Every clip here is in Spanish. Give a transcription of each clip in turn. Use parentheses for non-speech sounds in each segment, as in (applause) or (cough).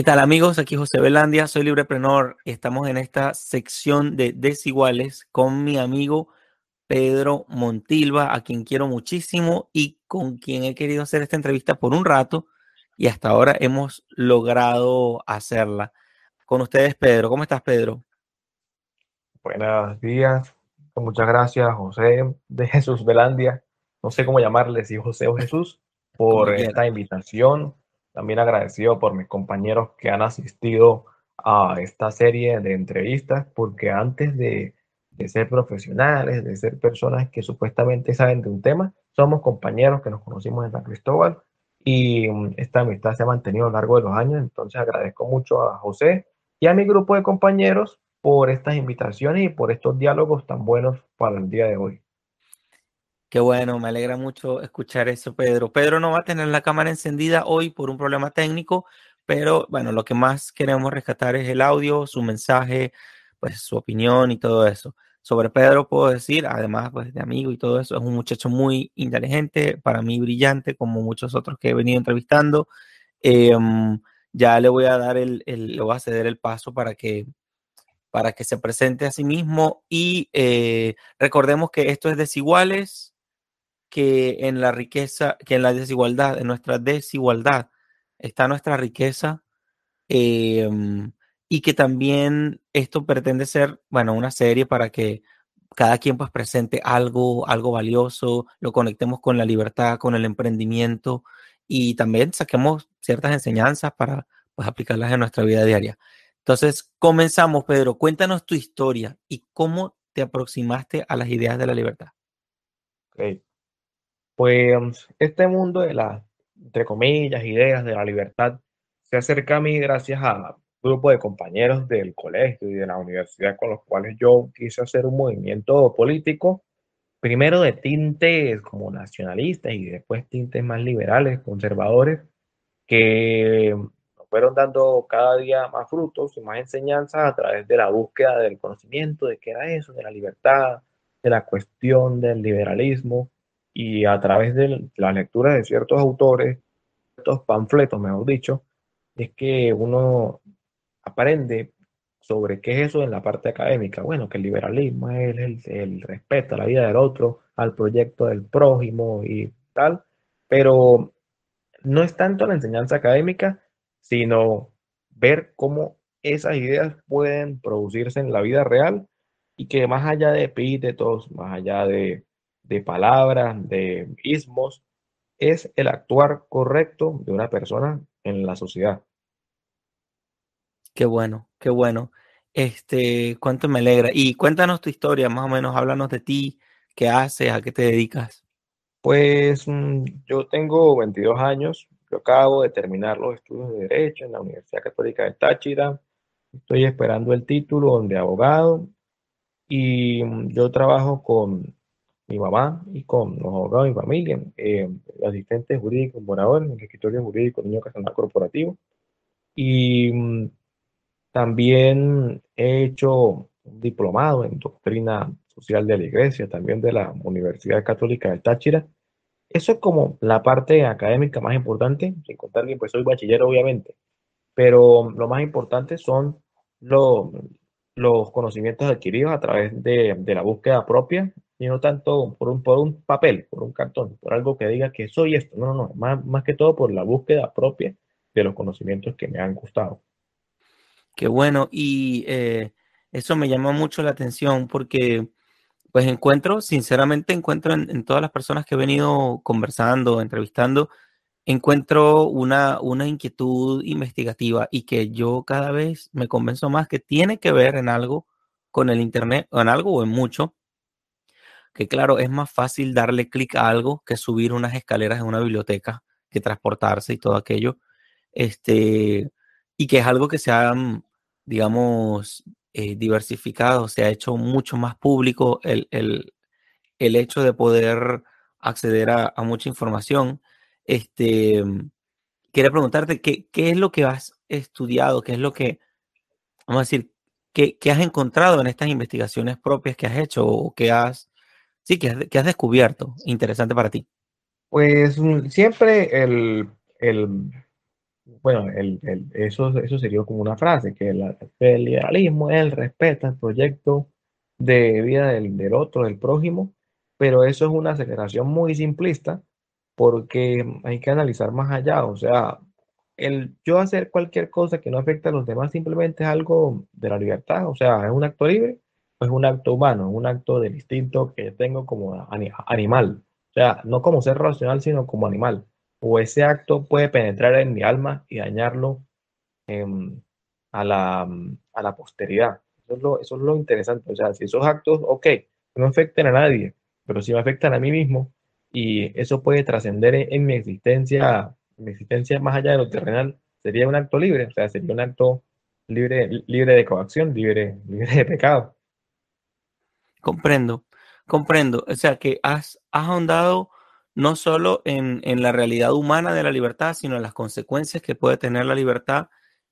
¿Qué tal amigos? Aquí José Belandia, soy Libreprenor y estamos en esta sección de desiguales con mi amigo Pedro Montilva, a quien quiero muchísimo y con quien he querido hacer esta entrevista por un rato y hasta ahora hemos logrado hacerla. Con ustedes, Pedro. ¿Cómo estás, Pedro? Buenos días. Muchas gracias, José de Jesús Belandia. No sé cómo llamarle, si José o Jesús, por esta invitación también agradecido por mis compañeros que han asistido a esta serie de entrevistas, porque antes de, ser profesionales, de ser personas que supuestamente saben de un tema, somos compañeros que nos conocimos en San Cristóbal y mm, esta amistad se ha mantenido a lo largo de los años. Entonces agradezco mucho a José y a mi grupo de compañeros por estas invitaciones y por estos diálogos tan buenos para el día de hoy. Qué bueno, me alegra mucho escuchar eso, Pedro. Pedro no va a tener la cámara encendida hoy por un problema técnico, pero bueno, lo que más queremos rescatar es el audio, su mensaje, pues su opinión y todo eso. Sobre Pedro puedo decir, además pues de amigo y todo eso, es un muchacho muy inteligente, para mí brillante, como muchos otros que he venido entrevistando. Em, ya le voy a dar el, el, le voy a ceder el paso para que para que se presente a sí mismo y eh, recordemos que esto es desiguales, que en la riqueza, que en la desigualdad, en nuestra desigualdad, está nuestra riqueza em, y que también esto pretende ser, bueno, una serie para que cada quien pues presente algo, algo valioso, lo conectemos con la libertad, con el emprendimiento y también saquemos ciertas enseñanzas para pues aplicarlas en nuestra vida diaria. Entonces, comenzamos, Pedro. Cuéntanos tu historia y cómo te aproximaste a las ideas de la libertad. Okay. Pues este mundo de las, entre comillas, ideas de la libertad se acerca a mí gracias a un grupo de compañeros del colegio y de la universidad con los cuales yo quise hacer un movimiento político, primero de tintes como nacionalistas y después tintes más liberales, conservadores, que fueron dando cada día más frutos y más enseñanzas a través de la búsqueda del conocimiento de qué era eso, de la libertad, de la cuestión del liberalismo y a través de la lectura de ciertos autores, ciertos panfletos, mejor dicho, es que uno aprende sobre qué es eso en la parte académica. Bueno, que el liberalismo es el, el, respeto a la vida del otro, al proyecto del prójimo y tal, pero no es tanto la enseñanza académica, sino ver cómo esas ideas pueden producirse en la vida real y que más allá de epítetos, más allá de de palabras, de ismos, es el actuar correcto de una persona en la sociedad. Qué bueno, qué bueno. Este, cuánto me alegra. Y cuéntanos tu historia, más o menos, háblanos de ti, qué haces, a qué te dedicas. Pues mm, yo tengo 22 años, yo acabo de terminar los estudios de Derecho en la Universidad Católica de Táchira, estoy esperando el título de abogado y mm, yo trabajo con mi mamá y con los abogados de mi familia, eh, asistentes jurídicos, moradores, en el escritorio jurídico Niño Casal Corporativo. Y mm, también he hecho un diplomado en doctrina social de la iglesia, también de la Universidad Católica de Táchira. Eso es como la parte académica más importante, sin contar que pues soy bachiller obviamente, pero lo más importante son los, los conocimientos adquiridos a través de, de la búsqueda propia y no tanto por un, por un papel, por un cartón, por algo que diga que soy esto. No, no, no, más, más que todo por la búsqueda propia de los conocimientos que me han gustado. Qué bueno, y eh, eso me llama mucho la atención porque pues encuentro, sinceramente encuentro en, todas las personas que he venido conversando, entrevistando, encuentro una, una inquietud investigativa y que yo cada vez me convenzo más que tiene que ver en algo con el Internet, o en algo o en mucho, que claro, es más fácil darle clic a algo que subir unas escaleras en una biblioteca, que transportarse y todo aquello. Este, y que es algo que se ha, mm, digamos, eh, diversificado, se ha hecho mucho más público el, hecho de poder acceder a, mucha información. Este, quería preguntarte, ¿qué, ¿qué, es lo que has estudiado? ¿Qué es lo que, vamos a decir, qué, qué has encontrado en estas investigaciones propias que has hecho o que has Sí, ¿qué has, descubierto. Interesante para ti? Pues mm, siempre el, bueno, el, el- eso, eso sería como una frase, que la- el liberalismo es el respeto al proyecto de vida del, del otro, del prójimo, pero eso es una aceleración muy simplista porque hay que analizar más allá, o sea, el yo hacer cualquier cosa que no afecte a los demás simplemente es algo de la libertad, o sea, es un acto libre, es un acto humano, un acto del instinto que tengo como ani- animal, o sea, no como ser racional, sino como animal o ese acto puede penetrar en mi alma y dañarlo em, a la, a la posteridad. Eso es lo, eso es lo interesante. O sea, si esos actos, ok, no afectan a nadie, pero si me afectan a mí mismo y eso puede trascender en, en mi existencia, mi existencia más allá de lo terrenal, sería un acto libre, o sea, sería un acto libre, libre de coacción, libre, (laughs) libre de pecado. Comprendo, comprendo. O sea, que has, has ahondado no solo en, en la realidad humana de la libertad, sino en las consecuencias que puede tener la libertad.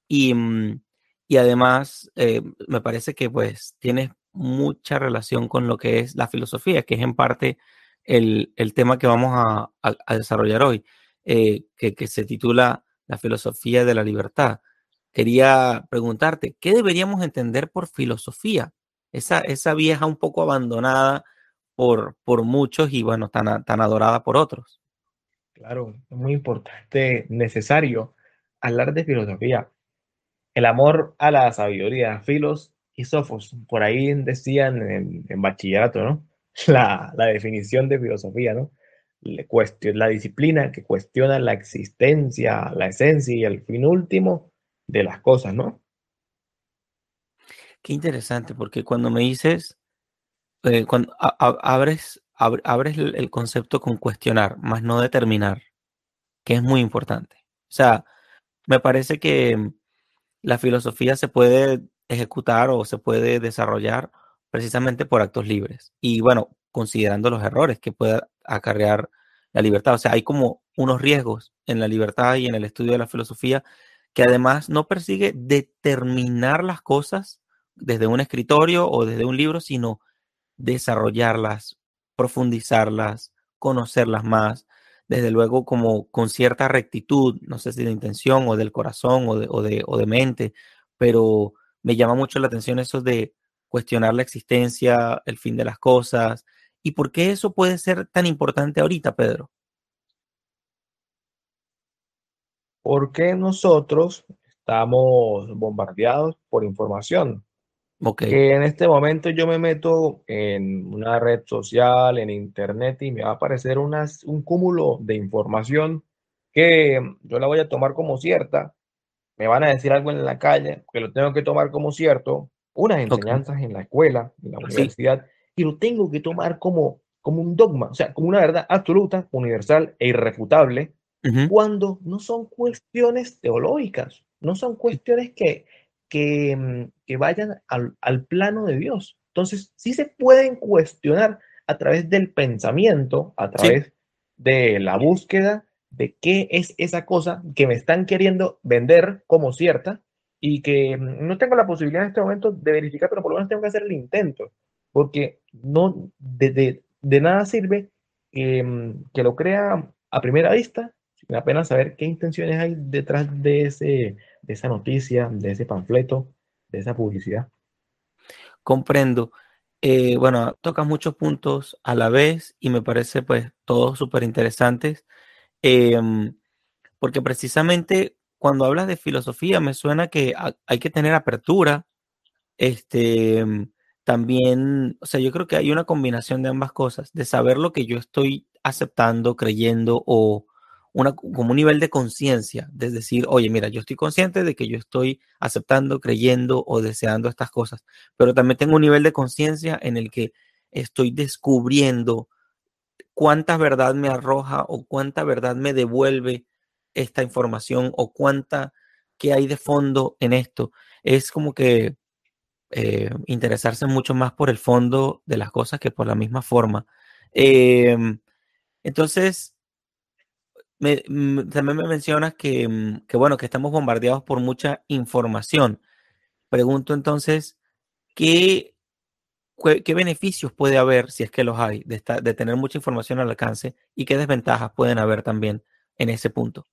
Y, mm, y además, eh, me parece que pues tienes mucha relación con lo que es la filosofía, que es en parte el, el tema que vamos a, a- desarrollar hoy, eh, que, que se titula La filosofía de la libertad. Quería preguntarte, ¿qué deberíamos entender por filosofía? Esa, esa vieja un poco abandonada por, por muchos y bueno, tan, tan adorada por otros. Claro, es muy importante, necesario hablar de filosofía. El amor a la sabiduría, Filos y Sofos, por ahí decían en, en bachillerato, ¿no? (laughs) La, la definición de filosofía, ¿no? La disciplina que cuestiona la existencia, la esencia y el fin último de las cosas, ¿no? Qué interesante, porque cuando me dices, eh, cuando abres, ab- abres el, el concepto con cuestionar, más no determinar, que es muy importante. O sea, me parece que La filosofía se puede ejecutar o se puede desarrollar precisamente por actos libres. Y bueno, considerando los errores que pueda acarrear la libertad. O sea, hay como unos riesgos en la libertad y en el estudio de la filosofía que además no persigue determinar las cosas desde un escritorio o desde un libro, sino desarrollarlas, profundizarlas, conocerlas más, desde luego como con cierta rectitud, no sé si de intención o del corazón o de, o de, o de mente, pero me llama mucho la atención eso de cuestionar la existencia, el fin de las cosas, y por qué eso puede ser tan importante ahorita, Pedro. Porque nosotros estamos bombardeados por información. Ok, que en este momento yo me meto en una red social, en internet, y me va a aparecer unas, un cúmulo de información que yo la voy a tomar como cierta. Me van a decir algo en la calle que lo tengo que tomar como cierto, unas enseñanzas en la escuela, en la sí, universidad, y lo tengo que tomar como, como un dogma, o sea, como una verdad absoluta, universal e irrefutable ujú, cuando no son cuestiones teológicas, no son sí, cuestiones que, que, mm, que vayan al, al plano de Dios. Entonces, sí se pueden cuestionar a través del pensamiento, a sí, través de la búsqueda de qué es esa cosa que me están queriendo vender como cierta y que mm, no tengo la posibilidad en este momento de verificar, pero por lo menos tengo que hacer el intento, porque no, de, de- de nada sirve que, mm, que lo crea a primera vista sin apenas saber qué intenciones hay detrás de, ese, de esa noticia, de ese panfleto, de esa publicidad. comprendo. Eh, bueno, tocas muchos puntos a la vez y me parece pues todos súper interesantes. Em, porque precisamente cuando hablas de filosofía me suena que ha- hay que tener apertura, este, mm, también, o sea, yo creo que hay una combinación de ambas cosas, de saber lo que yo estoy aceptando, creyendo o una, como un nivel de conciencia, de decir, oye, mira, yo estoy consciente de que yo estoy aceptando, creyendo o deseando estas cosas, pero también tengo un nivel de conciencia en el que estoy descubriendo cuánta verdad me arroja o cuánta verdad me devuelve esta información o cuánta que hay de fondo en esto. Es como que eh, interesarse mucho más por el fondo de las cosas que por la misma forma. Em, entonces, me- mm, también me mencionas que, mm, que, bueno, que estamos bombardeados por mucha información. Pregunto entonces, ¿qué, qué beneficios puede haber, si es que los hay, de, esta- de tener mucha información al alcance y qué desventajas pueden haber también en ese punto?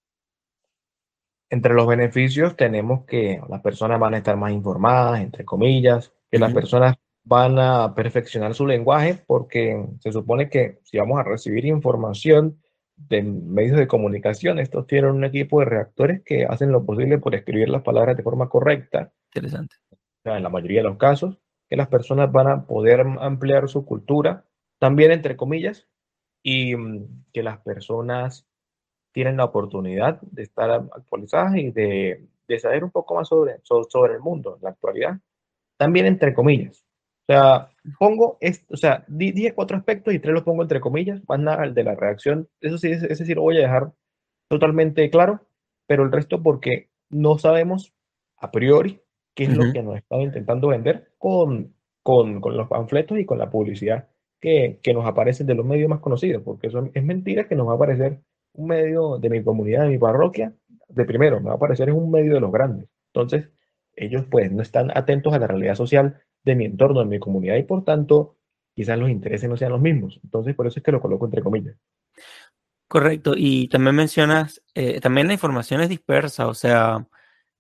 Entre los beneficios tenemos que las personas van a estar más informadas, entre comillas, que las personas van a perfeccionar su lenguaje porque se supone que si vamos a recibir información de medios de comunicación, estos tienen un equipo de redactores que hacen lo posible por escribir las palabras de forma correcta, Interesante. en la mayoría de los casos, que las personas van a poder ampliar su cultura, también entre comillas, y mm, que las personas tienen la oportunidad de estar actualizadas y de, de saber un poco más sobre, so- sobre el mundo, la actualidad, también entre comillas. O sea, pongo, es, o sea, di- dije cuatro aspectos y tres los pongo entre comillas, más nada el de la redacción, eso sí, ese, ese sí lo voy a dejar totalmente claro, pero el resto porque no sabemos a priori qué es lo que nos están intentando vender con, con, con los panfletos y con la publicidad que, que nos aparecen de los medios más conocidos, porque eso es mentira que nos va a aparecer un medio de mi comunidad, de mi parroquia, de primero, me va a aparecer en un medio de los grandes. Entonces, ellos pues no están atentos a la realidad social de mi entorno, de mi comunidad y por tanto quizás los intereses no sean los mismos. Entonces, por eso es que lo coloco entre comillas. Correcto. Y también mencionas, eh, también la información es dispersa, o sea,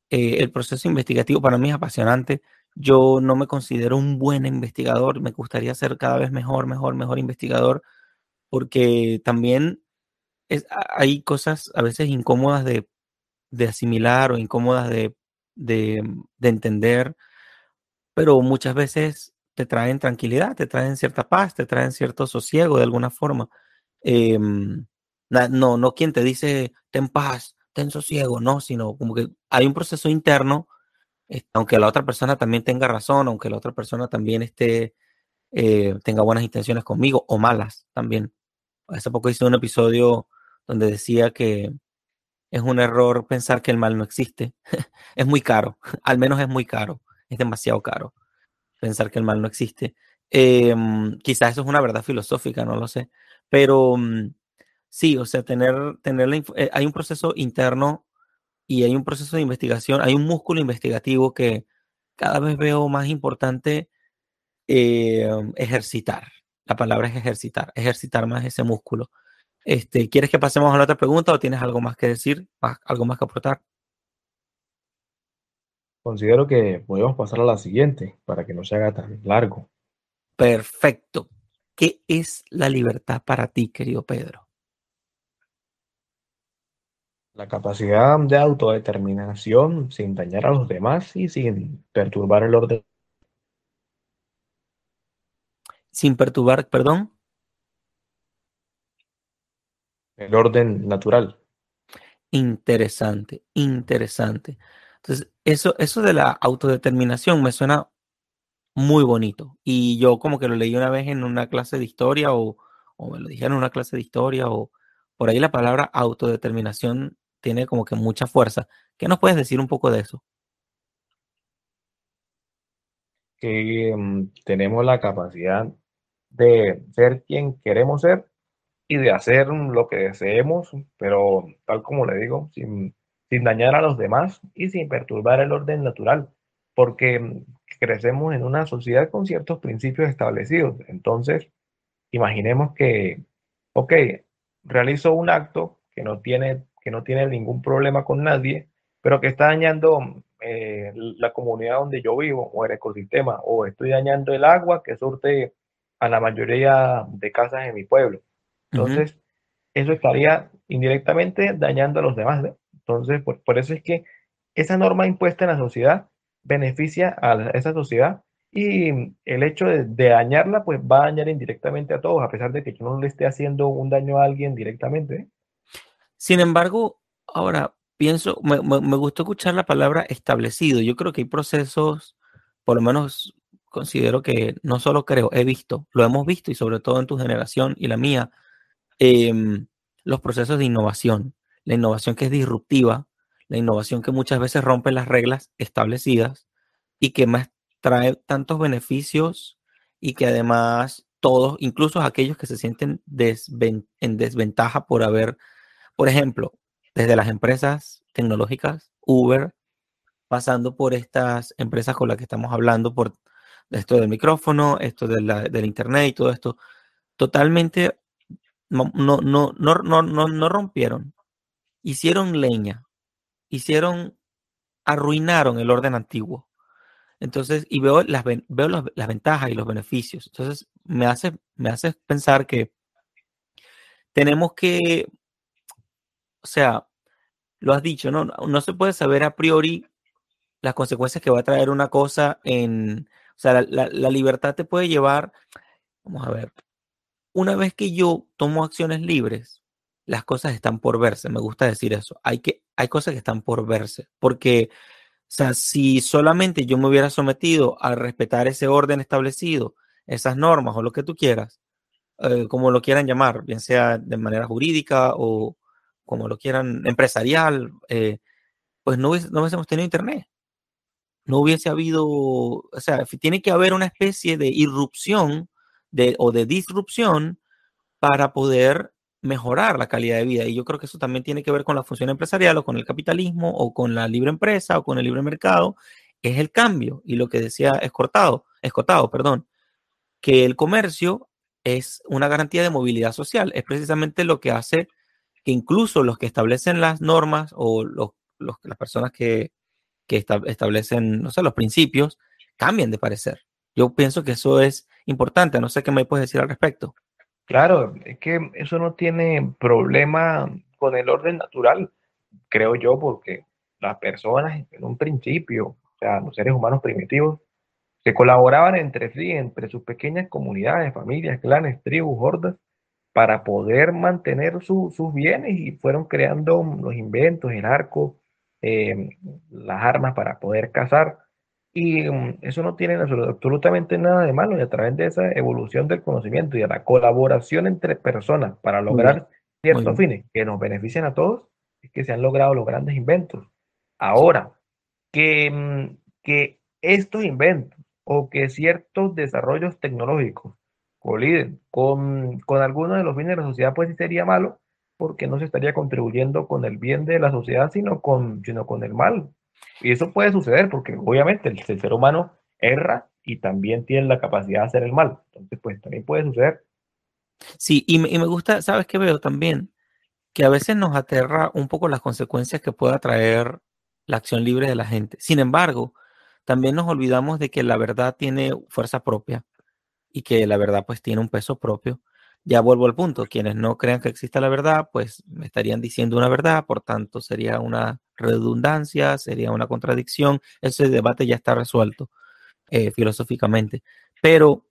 eh, el proceso investigativo para mí es apasionante. Yo no me considero un buen investigador, me gustaría ser cada vez mejor, mejor, mejor investigador, porque también es, hay cosas a veces incómodas de, de asimilar o incómodas de, de entender, pero muchas veces te traen tranquilidad, te traen cierta paz, te traen cierto sosiego de alguna forma. Em, no, no quien te dice, ten paz, ten sosiego, no, sino como que hay un proceso interno, este, aunque la otra persona también tenga razón, aunque la otra persona también esté, eh, tenga buenas intenciones conmigo o malas también. Hace poco hice un episodio donde decía que es un error pensar que el mal no existe. (laughs) Es muy caro, (laughs) al menos es muy caro, es demasiado caro pensar que el mal no existe. Em, quizás eso es una verdad filosófica, no lo sé, pero mm, sí, o sea, tener, tener la eh, hay un proceso interno y hay un proceso de investigación, hay un músculo investigativo que cada vez veo más importante eh, ejercitar. La palabra es ejercitar, ejercitar más ese músculo. Este, ¿quieres que pasemos a la otra pregunta o tienes algo más que decir, más- algo más que aportar? Considero que podemos pasar a la siguiente para que no se haga tan largo. Perfecto. ¿Qué es la libertad para ti, querido Pedro? La capacidad de autodeterminación sin dañar a los demás y sin perturbar el orden, Sin perturbar, perdón. el orden natural. Interesante, interesante. Entonces, eso, eso de la autodeterminación me suena muy bonito. Y yo como que lo leí una vez en una clase de historia o, o me lo dijeron en una clase de historia o por ahí la palabra autodeterminación tiene como que mucha fuerza. ¿Qué nos puedes decir un poco de eso? Que mm, tenemos la capacidad de ser quien queremos ser y de hacer lo que deseemos, pero tal como le digo, sin, sin dañar a los demás y sin perturbar el orden natural, porque crecemos en una sociedad con ciertos principios establecidos. Entonces, imaginemos que, ok, realizo un acto que no tiene, que no tiene ningún problema con nadie, pero que está dañando eh, la comunidad donde yo vivo o el ecosistema, o estoy dañando el agua que surte a la mayoría de casas en mi pueblo. Entonces, eso estaría indirectamente dañando a los demás. ¿no? Entonces, por, por eso es que esa norma impuesta en la sociedad beneficia a esa sociedad y el hecho de, dañarla, pues va a dañar indirectamente a todos, a pesar de que yo no le esté haciendo un daño a alguien directamente. Sin embargo, ahora pienso, me, me- me gustó escuchar la palabra establecido. Yo creo que hay procesos, por lo menos considero que no solo creo, he visto, lo hemos visto y sobre todo en tu generación y la mía, em, los procesos de innovación, la innovación que es disruptiva, la innovación que muchas veces rompe las reglas establecidas y que más trae tantos beneficios y que además todos, incluso aquellos que se sienten en desventaja por haber por ejemplo, desde las empresas tecnológicas, Uber, pasando por estas empresas con las que estamos hablando, por esto del micrófono, esto del internet y todo esto, totalmente no, no, no, no, no, no rompieron, hicieron leña hicieron, arruinaron el orden antiguo. Entonces, y veo las, veo las ventajas y los beneficios. Entonces, me hace, me hace pensar que tenemos que, o sea, lo has dicho, ¿no? No se puede saber a priori las consecuencias que va a traer una cosa en, o sea, la, la libertad te puede llevar, vamos a ver, una vez que yo tomo acciones libres, las cosas están por verse. Me gusta decir eso. Hay, que, hay cosas que están por verse. Porque, o sea, si solamente yo me hubiera sometido a respetar ese orden establecido, esas normas o lo que tú quieras, eh, como lo quieran llamar, bien sea de manera jurídica o como lo quieran empresarial, eh, pues no, no hubiésemos tenido internet. No hubiese habido, o sea, tiene que haber una especie de irrupción de, o de disrupción para poder mejorar la calidad de vida. Y yo creo que eso también tiene que ver con la función empresarial o con el capitalismo o con la libre empresa o con el libre mercado. Es el cambio. Y lo que decía Escortado, Escotado, perdón, que el comercio es una garantía de movilidad social. Es precisamente lo que hace que incluso los que establecen las normas o los, las personas que, que establecen, no sé, los principios, cambien de parecer. Yo pienso que eso es importante. No sé qué me puedes decir al respecto. Claro, es que eso no tiene problema con el orden natural, creo yo, porque las personas en un principio, o sea, los seres humanos primitivos, se colaboraban entre sí, entre sus pequeñas comunidades, familias, clanes, tribus, hordas, para poder mantener sus bienes y fueron creando los inventos, el arco, eh, las armas para poder cazar. Y mm, eso no tiene absolutamente nada de malo y a través de esa evolución del conocimiento y de la colaboración entre personas para lograr ciertos fines que nos benefician a todos, es que se han logrado los grandes inventos. Ahora, que, mm, que estos inventos o que ciertos desarrollos tecnológicos coliden con, con algunos de los bienes de la sociedad, pues sí sería malo, porque no se estaría contribuyendo con el bien de la sociedad, sino con, sino con el mal. Y eso puede suceder porque obviamente el, ser humano erra y también tiene la capacidad de hacer el mal. Entonces, pues también puede suceder. Sí, y me, y me gusta, ¿sabes qué veo también? Que a veces nos aterra un poco las consecuencias que pueda traer la acción libre de la gente. Sin embargo, también nos olvidamos de que la verdad tiene fuerza propia y que la verdad pues tiene un peso propio ya vuelvo al punto, quienes no crean que exista la verdad, pues me estarían diciendo una verdad, por tanto sería una redundancia, sería una contradicción, ese debate ya está resuelto eh, filosóficamente. Pero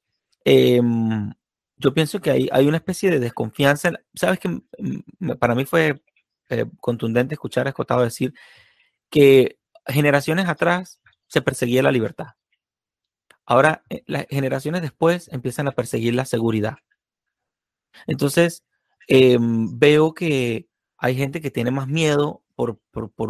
em, yo pienso que hay, hay, una especie de desconfianza, sabes que para mí fue eh, contundente escuchar a Escotado decir que generaciones atrás se perseguía la libertad. Ahora, eh, las generaciones después empiezan a perseguir la seguridad. Entonces, em, veo que hay gente que tiene más miedo por,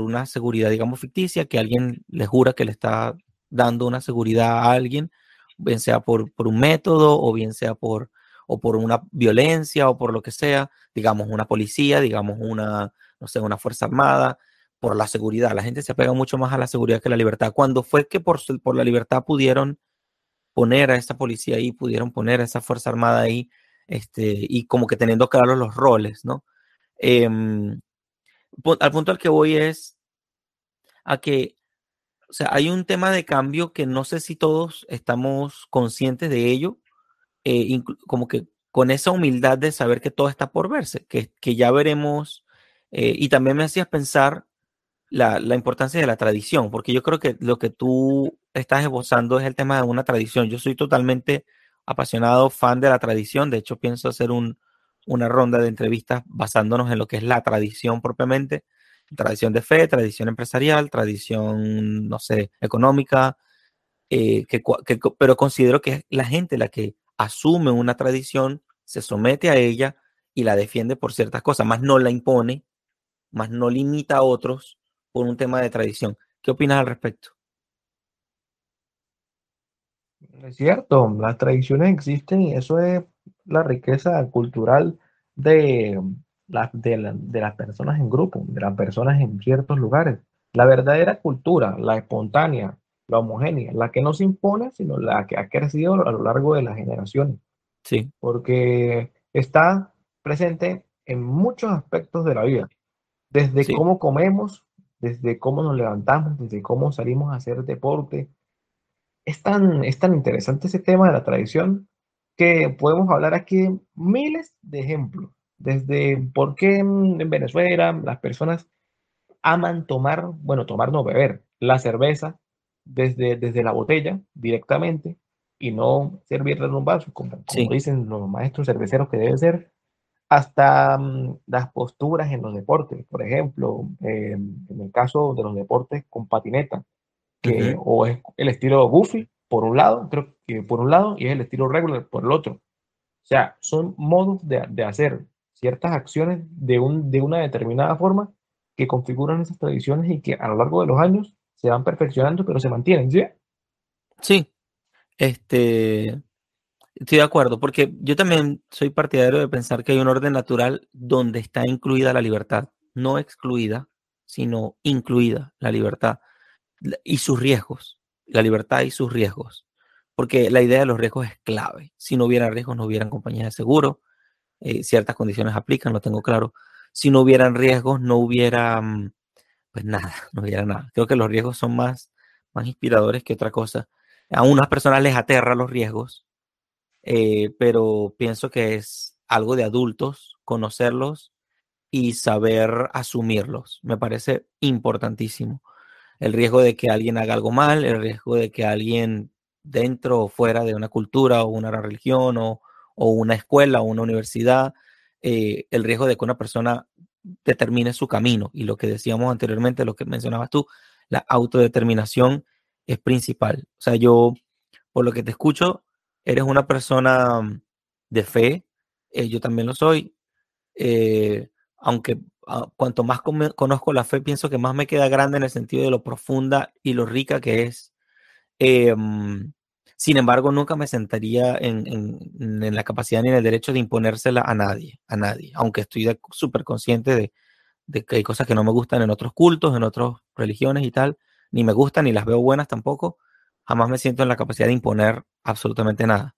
una seguridad, digamos, ficticia, que alguien le jura que le está dando una seguridad a alguien, bien sea por, un método o bien sea por, o por una violencia o por lo que sea, digamos, una policía, digamos, una, no sé, una fuerza armada, por la seguridad. La gente se apega mucho más a la seguridad que a la libertad. Cuando fue que por, por la libertad pudieron poner a esta policía ahí, pudieron poner a esa fuerza armada ahí, este, y como que teniendo claros los roles, ¿no? Em, al punto al que voy es a que, o sea, hay un tema de cambio que no sé si todos estamos conscientes de ello, eh, como que con esa humildad de saber que todo está por verse, que, que ya veremos, eh, y también me hacías pensar la, la, importancia de la tradición, porque yo creo que lo que tú estás esbozando es el tema de una tradición. Yo soy totalmente apasionado fan de la tradición. De hecho, pienso hacer un, una ronda de entrevistas basándonos en lo que es la tradición propiamente. Tradición de fe, tradición empresarial, tradición, no sé, económica, eh, que, pero considero que es la gente la que asume una tradición, se somete a ella y la defiende por ciertas cosas, más no la impone, más no limita a otros por un tema de tradición. ¿Qué opinas al respecto? Es cierto, las tradiciones existen y eso es la riqueza cultural de, de, las personas en grupo, de las personas en ciertos lugares. La verdadera cultura, la espontánea, la homogénea, la que no se impone, sino la que ha crecido a lo largo de las generaciones. Sí. Porque está presente en muchos aspectos de la vida, desde cómo comemos, desde cómo nos levantamos, desde cómo salimos a hacer deporte. Es tan, es tan interesante ese tema de la tradición que podemos hablar aquí miles de ejemplos, desde por qué en Venezuela las personas aman tomar, bueno, tomar no beber, la cerveza desde, desde la botella directamente y no servirla en un vaso, como, como dicen los maestros cerveceros que debe ser, hasta mm, las posturas en los deportes, por ejemplo, em, en el caso de los deportes con patineta, que o es el estilo Goofy por un lado, creo que por un lado, y es el estilo regular por el otro. O sea, son modos de, de hacer ciertas acciones de, un, de una determinada forma que configuran esas tradiciones y que a lo largo de los años se van perfeccionando, pero se mantienen, ¿sí? Sí, este, estoy de acuerdo, porque yo también soy partidario de pensar que hay un orden natural donde está incluida la libertad, no excluida, sino incluida la libertad y sus riesgos, la libertad y sus riesgos, porque la idea de los riesgos es clave. Si no hubiera riesgos, no hubieran compañías de seguro, eh, ciertas condiciones aplican, lo tengo claro. Si no hubieran riesgos, no hubiera, mm, pues nada, (laughs) no hubiera nada. Creo que los riesgos son más, más inspiradores que otra cosa. A unas personas les aterra los riesgos, eh, pero pienso que es algo de adultos conocerlos y saber asumirlos. Me parece importantísimo. El riesgo de que alguien haga algo mal, el riesgo de que alguien dentro o fuera de una cultura o una religión o, o una escuela o una universidad, eh, el riesgo de que una persona determine su camino. Y lo que decíamos anteriormente, lo que mencionabas tú, la autodeterminación es principal. O sea, yo, por lo que te escucho, eres una persona de fe, eh, yo también lo soy, eh, aunque cuanto más conozco la fe, pienso que más me queda grande en el sentido de lo profunda y lo rica que es. Em, sin embargo, nunca me sentaría en, la capacidad ni en el derecho de imponérsela a nadie, a nadie, aunque estoy súper consciente de, que hay cosas que no me gustan en otros cultos, en otras religiones y tal, ni me gustan ni las veo buenas tampoco, jamás me siento en la capacidad de imponer absolutamente nada.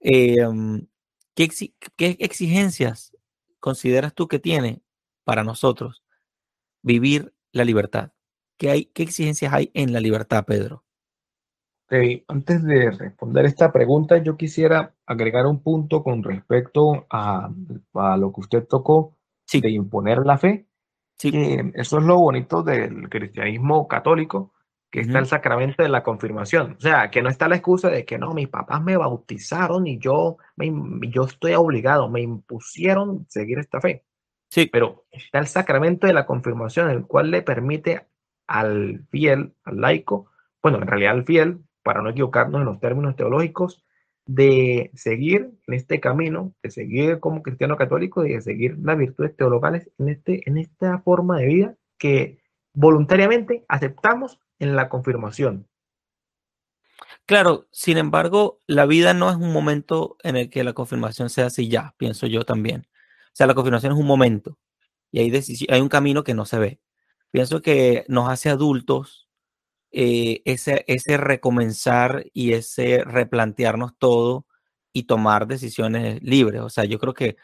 Em, ¿qué, ¿Qué exigencias consideras tú que tiene para nosotros vivir la libertad? ¿Qué, hay, qué exigencias hay en la libertad, Pedro? antes de responder esta pregunta, yo quisiera agregar un punto con respecto a, lo que usted tocó de imponer la fe. eso es lo bonito del cristianismo católico, que está el sacramento de la confirmación. O sea, que no está la excusa de que no, mis papás me bautizaron y yo, yo estoy obligado, me impusieron seguir esta fe. Sí. Pero está el sacramento de la confirmación, el cual le permite al fiel, al laico, bueno, en realidad al fiel, para no equivocarnos en los términos teológicos, de seguir en este camino, de seguir como cristiano católico y de seguir las virtudes teologales en, este, en esta forma de vida que voluntariamente aceptamos en la confirmación. Claro, sin embargo, la vida no es un momento en el que la confirmación sea así ya, pienso yo también. O sea, la confirmación es un momento y hay, hay un camino que no se ve. Pienso que nos hace adultos eh, ese, ese recomenzar y ese replantearnos todo y tomar decisiones libres. O sea, yo creo que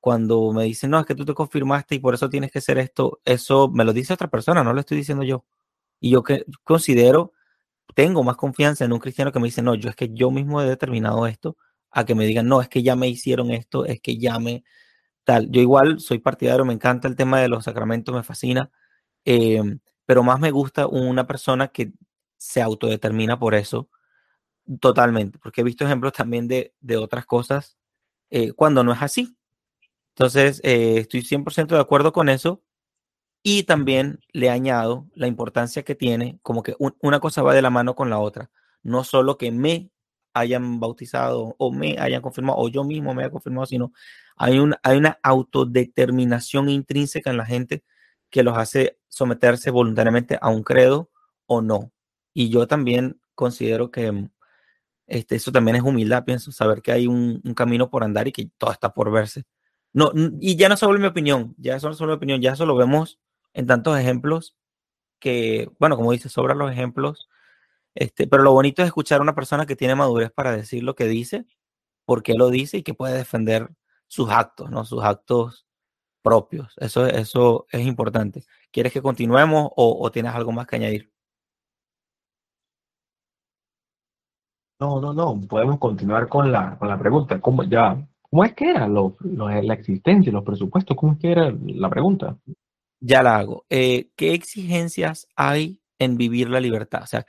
cuando me dicen, no, es que tú te confirmaste y por eso tienes que hacer esto, eso me lo dice otra persona, no lo estoy diciendo yo. Y yo que considero, tengo más confianza en un cristiano que me dice, no, yo es que yo mismo he determinado esto, a que me digan, no, es que ya me hicieron esto, es que ya me tal. Yo igual soy partidario, me encanta el tema de los sacramentos, me fascina. Eh, pero más me gusta una persona que se autodetermina por eso totalmente, porque he visto ejemplos también de, otras cosas eh, cuando no es así. Entonces, eh, estoy 100% de acuerdo con eso y también le añado la importancia que tiene, como que una cosa va de la mano con la otra, no solo que me hayan bautizado o me hayan confirmado o yo mismo me haya confirmado, sino hay, un, hay una autodeterminación intrínseca en la gente que los hace someterse voluntariamente a un credo o no. Y yo también considero que mm, este, eso también es humildad, pienso, saber que hay un, camino por andar y que todo está por verse. No, y ya no solo mi opinión, ya no solo mi opinión, ya eso lo vemos en tantos ejemplos que, bueno, como dice, sobran los ejemplos, este, pero lo bonito es escuchar a una persona que tiene madurez para decir lo que dice, por qué lo dice y que puede defender sus actos, ¿no? Sus actos propios. Eso, eso es importante. ¿Quieres que continuemos o, tienes algo más que añadir? No, no, no. Podemos continuar con la, con la pregunta. ¿Cómo, ya, ¿Cómo es que era lo, la existencia, los presupuestos? ¿Cómo es que era la pregunta? Ya la hago. Eh, ¿Qué exigencias hay en vivir la libertad? O sea,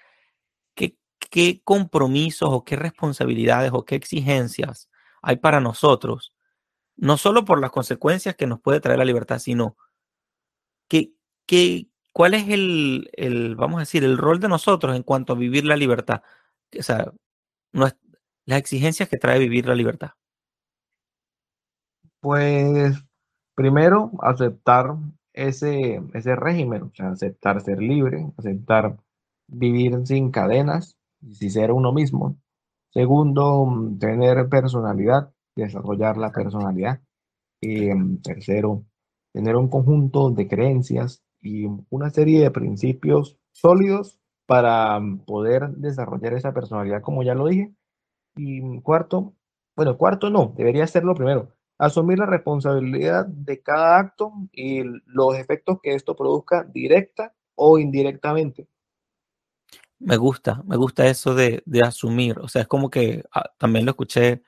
¿qué, ¿qué compromisos o qué responsabilidades o qué exigencias hay para nosotros no solo por las consecuencias que nos puede traer la libertad, sino que, cuál es el, el, vamos a decir, el rol de nosotros en cuanto a vivir la libertad. O sea, las exigencias que trae vivir la libertad. Pues primero aceptar ese, ese régimen, o sea, aceptar ser libre, aceptar vivir sin cadenas y ser uno mismo. Segundo, tener personalidad, desarrollar la personalidad. Em, tercero, tener un conjunto de creencias y una serie de principios sólidos para mm, poder desarrollar esa personalidad, como ya lo dije. Y cuarto, bueno, cuarto no, debería ser lo primero, asumir la responsabilidad de cada acto y los efectos que esto produzca directa o indirectamente. Me gusta, me gusta eso de, asumir, o sea, es como que ah, también lo escuché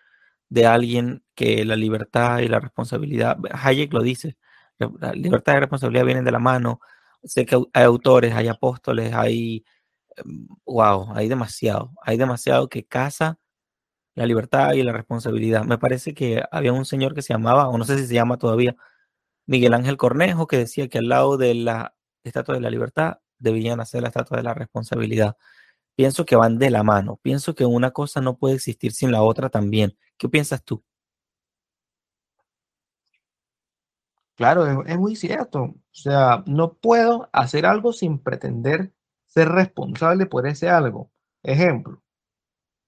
de alguien que la libertad y la responsabilidad, Hayek lo dice, la libertad y la responsabilidad vienen de la mano. Sé que hay autores, hay apóstoles, hay, wow, hay demasiado, hay demasiado que casa la libertad y la responsabilidad. Me parece que había un señor que se llamaba, o no sé si se llama todavía, Miguel Ángel Cornejo, que decía que al lado de la estatua de la libertad debían hacer la estatua de la responsabilidad. Pienso que van de la mano. Pienso que una cosa no puede existir sin la otra también. ¿Qué piensas tú? Claro, es, muy cierto. O sea, no puedo hacer algo sin pretender ser responsable por ese algo. Ejemplo,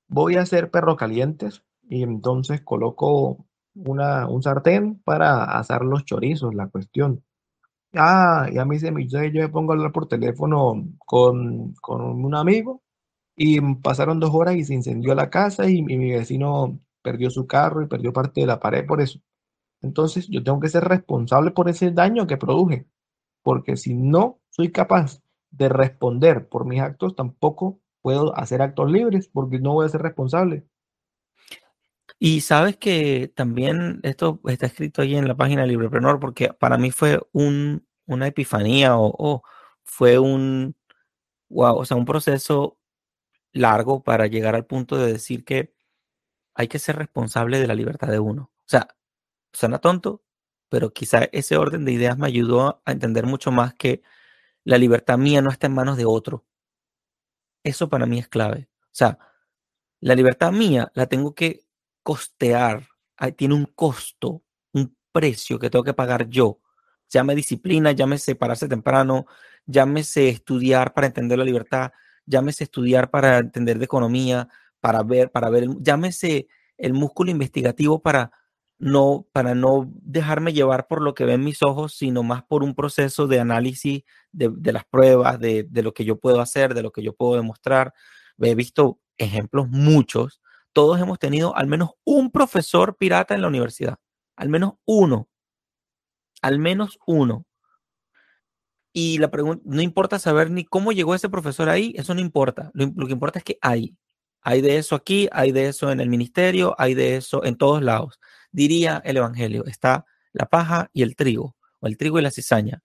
voy a hacer perro calientes y entonces coloco una, un sartén para asar los chorizos, la cuestión. Ah, y a mí se me yo me pongo a hablar por teléfono con, con un amigo y pasaron dos horas y se incendió la casa y, mi vecino perdió su carro y perdió parte de la pared por eso. Entonces yo tengo que ser responsable por ese daño que produje, porque si no soy capaz de responder por mis actos, tampoco puedo hacer actos libres, porque no voy a ser responsable. Y sabes que también esto está escrito ahí en la página de Librepreneur, porque para mí fue un, una epifanía o, o fue un, wow, o sea, un proceso largo para llegar al punto de decir que hay que ser responsable de la libertad de uno. O sea, suena tonto, pero quizá ese orden de ideas me ayudó a entender mucho más que la libertad mía no está en manos de otro. Eso para mí es clave. O sea, la libertad mía la tengo que costear. Tiene un costo, un precio que tengo que pagar yo. Llame disciplina, llámese pararse temprano, llámese estudiar para entender la libertad, llámese estudiar para entender de economía, para ver, para ver, llámese el músculo investigativo para no, para no dejarme llevar por lo que ven mis ojos, sino más por un proceso de análisis de, las pruebas, de, de, lo que yo puedo hacer, de lo que yo puedo demostrar. He visto ejemplos muchos. Todos hemos tenido al menos un profesor pirata en la universidad. Al menos uno. Al menos uno. Y la pregunta, no importa saber ni cómo llegó ese profesor ahí, eso no importa. Lo, que importa es que hay. Hay de eso aquí, hay de eso en el ministerio, hay de eso en todos lados. Diría el Evangelio, está la paja y el trigo, o el trigo y la cizaña,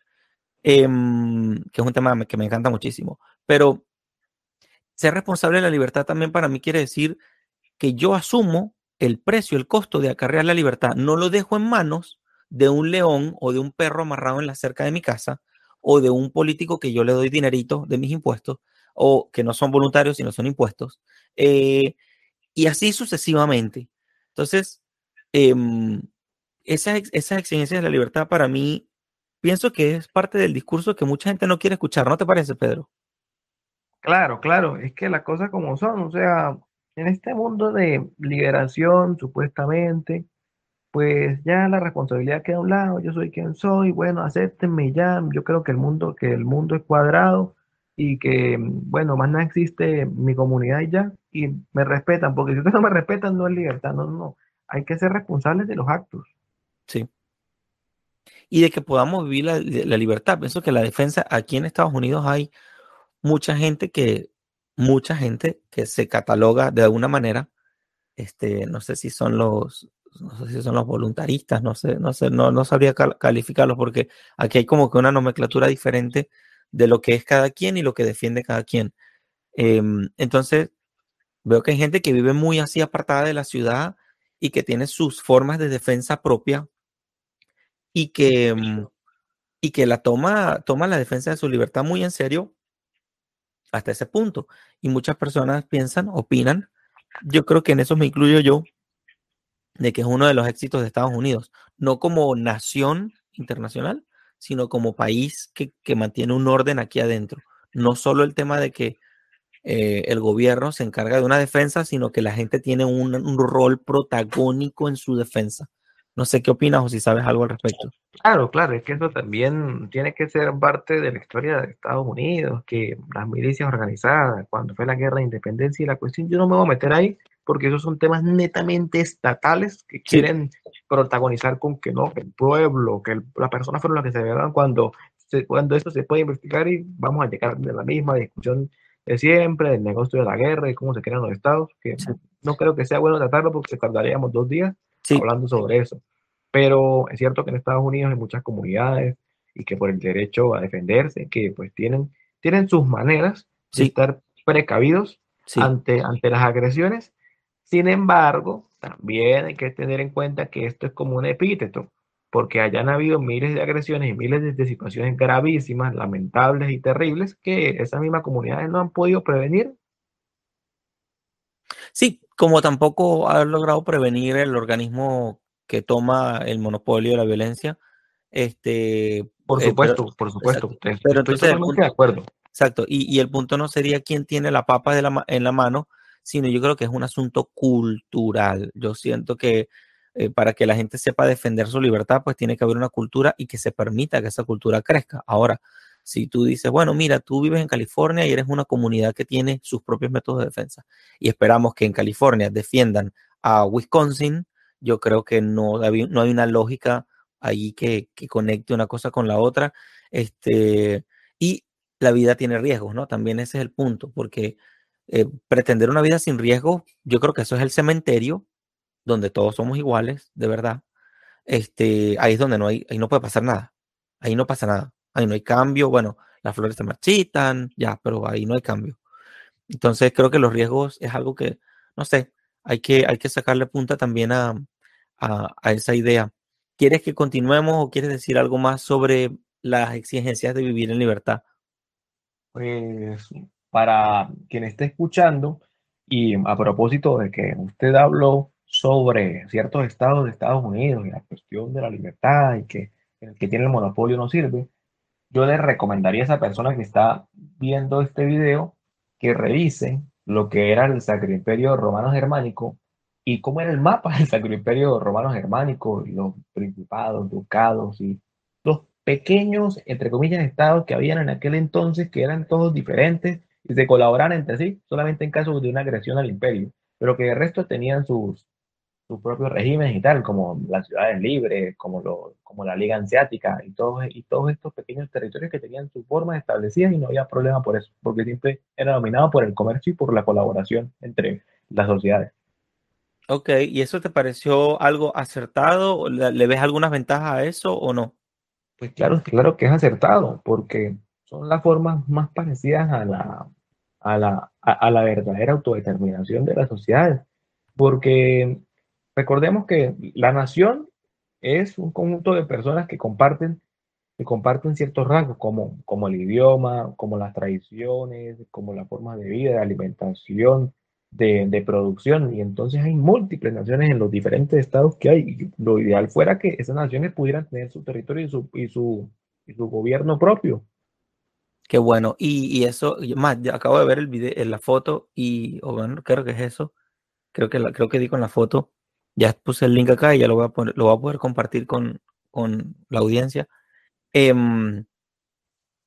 em, que es un tema que me encanta muchísimo. Pero ser responsable de la libertad también para mí quiere decir que yo asumo el precio, el costo de acarrear la libertad. No lo dejo en manos de un león o de un perro amarrado en la cerca de mi casa, o de un político que yo le doy dinerito de mis impuestos, o que no son voluntarios, sino son impuestos, eh, y así sucesivamente. Entonces, em, esas, esas exigencias de la libertad para mí, pienso que es parte del discurso que mucha gente no quiere escuchar, ¿no te parece, Pedro? Claro, claro, es que las cosas como son, o sea, en este mundo de liberación, supuestamente, pues ya la responsabilidad queda a un lado, yo soy quien soy, bueno, acéptenme ya, yo creo que el mundo, que el mundo es cuadrado y que, bueno, más nada existe mi comunidad y ya, y me respetan, porque si ustedes no me respetan no es libertad, no, no, no, hay que ser responsables de los actos. Sí. y de que podamos vivir la, la libertad. Pienso que la defensa, aquí en Estados Unidos hay mucha gente que, mucha gente que se cataloga de alguna manera, este, no sé si son los, no sé si son los voluntaristas, no sé, no sé, no, no sabría calificarlos porque aquí hay como que una nomenclatura diferente de lo que es cada quien y lo que defiende cada quien. Em, entonces, veo que hay gente que vive muy así apartada de la ciudad y que tiene sus formas de defensa propia y que, mm, y que la toma, toma la defensa de su libertad muy en serio hasta ese punto. Y muchas personas piensan, opinan, yo creo que en eso me incluyo yo, de que es uno de los éxitos de Estados Unidos, no como nación internacional, sino como país que, mantiene un orden aquí adentro. No solo el tema de que eh, el gobierno se encarga de una defensa, sino que la gente tiene un, un rol protagónico en su defensa. No sé qué opinas o si sabes algo al respecto. Claro, claro, es que eso también tiene que ser parte de la historia de Estados Unidos, que las milicias organizadas, cuando fue la guerra de independencia y la cuestión, yo no me voy a meter ahí porque esos son temas netamente estatales que quieren protagonizar con que no, que el pueblo, que la persona fueron las que se vean cuando, cuando esto se puede investigar y vamos a llegar de la misma discusión de siempre, del negocio de la guerra y cómo se crean los estados, que no creo que sea bueno tratarlo porque tardaríamos dos días hablando sobre eso. Pero es cierto que en Estados Unidos hay muchas comunidades y que por el derecho a defenderse, que pues tienen, tienen sus maneras de estar precavidos ante, ante las agresiones. Sin embargo, también hay que tener en cuenta que esto es como un epíteto, porque hayan habido miles de agresiones y miles de, situaciones gravísimas, lamentables y terribles que esas mismas comunidades no han podido prevenir. Sí, como tampoco ha logrado prevenir el organismo que toma el monopolio de la violencia. Este, por eh, supuesto, por supuesto. pero entonces, de acuerdo. Exacto, y, el punto no sería quién tiene la papa de la, en la mano, sino yo creo que es un asunto cultural. Yo siento que eh, para que la gente sepa defender su libertad, pues tiene que haber una cultura y que se permita que esa cultura crezca. Ahora, si tú dices, bueno, mira, tú vives en California y eres una comunidad que tiene sus propios métodos de defensa y esperamos que en California defiendan a Wisconsin, yo creo que no, no hay una lógica ahí que, conecte una cosa con la otra. Este, y la vida tiene riesgos, ¿no? También ese es el punto, porque eh, pretender una vida sin riesgos, yo creo que eso es el cementerio donde todos somos iguales, de verdad. Este, ahí es donde no hay, ahí no puede pasar nada. Ahí no pasa nada ahí no hay cambio, bueno, las flores se marchitan, ya, pero ahí no hay cambio. Entonces creo que los riesgos es algo que, no sé, hay que, hay que sacarle punta también a, a, esa idea. ¿Quieres que continuemos o quieres decir algo más sobre las exigencias de vivir en libertad? Pues para quien esté escuchando y a propósito de que usted habló sobre ciertos estados de Estados Unidos y la cuestión de la libertad y que el que tiene el monopolio no sirve, yo le recomendaría a esa persona que está viendo este video que revise lo que era el Sacro Imperio Romano Germánico y cómo era el mapa del Sacro Imperio Romano Germánico los principados, ducados y los pequeños, entre comillas, estados que habían en aquel entonces que eran todos diferentes y se colaboraban entre sí solamente en caso de una agresión al imperio, pero que de resto tenían sus, sus propios regímenes y tal, como las ciudades libres, como, lo, como la Liga Anseática y todos, y todos estos pequeños territorios que tenían sus formas establecidas y no había problema por eso, porque siempre era dominado por el comercio y por la colaboración entre las sociedades. Ok, ¿y eso te pareció algo acertado? ¿Le ves algunas ventajas a eso o no? Pues claro, claro que es acertado, porque son las formas más parecidas a la, a la, a la verdadera autodeterminación de las sociedades, porque Recordemos que la nación es un conjunto de personas que comparten, que comparten ciertos rasgos, como, como el idioma, como las tradiciones, como la forma de vida, de alimentación, de, de, producción. Y entonces hay múltiples naciones en los diferentes estados que hay. Y lo ideal fuera que esas naciones pudieran tener su territorio y su, y su, y su gobierno propio. Qué bueno. Y, y eso, más, acabo de ver el video, la foto y, o bueno, creo que es eso. Creo que, la, creo que di con la foto ya puse el link acá y ya lo voy a, poner, lo voy a poder compartir con, con la audiencia. Em,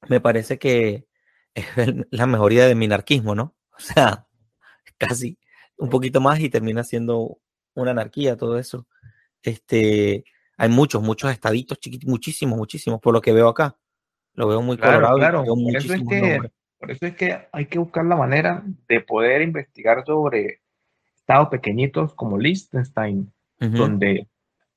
me parece que es la mejoría de minarquismo, ¿no? O sea, casi un poquito más y termina siendo una anarquía todo eso. Este, Hay muchos, muchos estaditos chiquitos, muchísimos, muchísimos, por lo que veo acá. Lo veo muy Claro, colorado claro. Por eso es que, por eso es que hay que buscar la manera de poder investigar sobre estados pequeñitos como Liechtenstein, Ujú, donde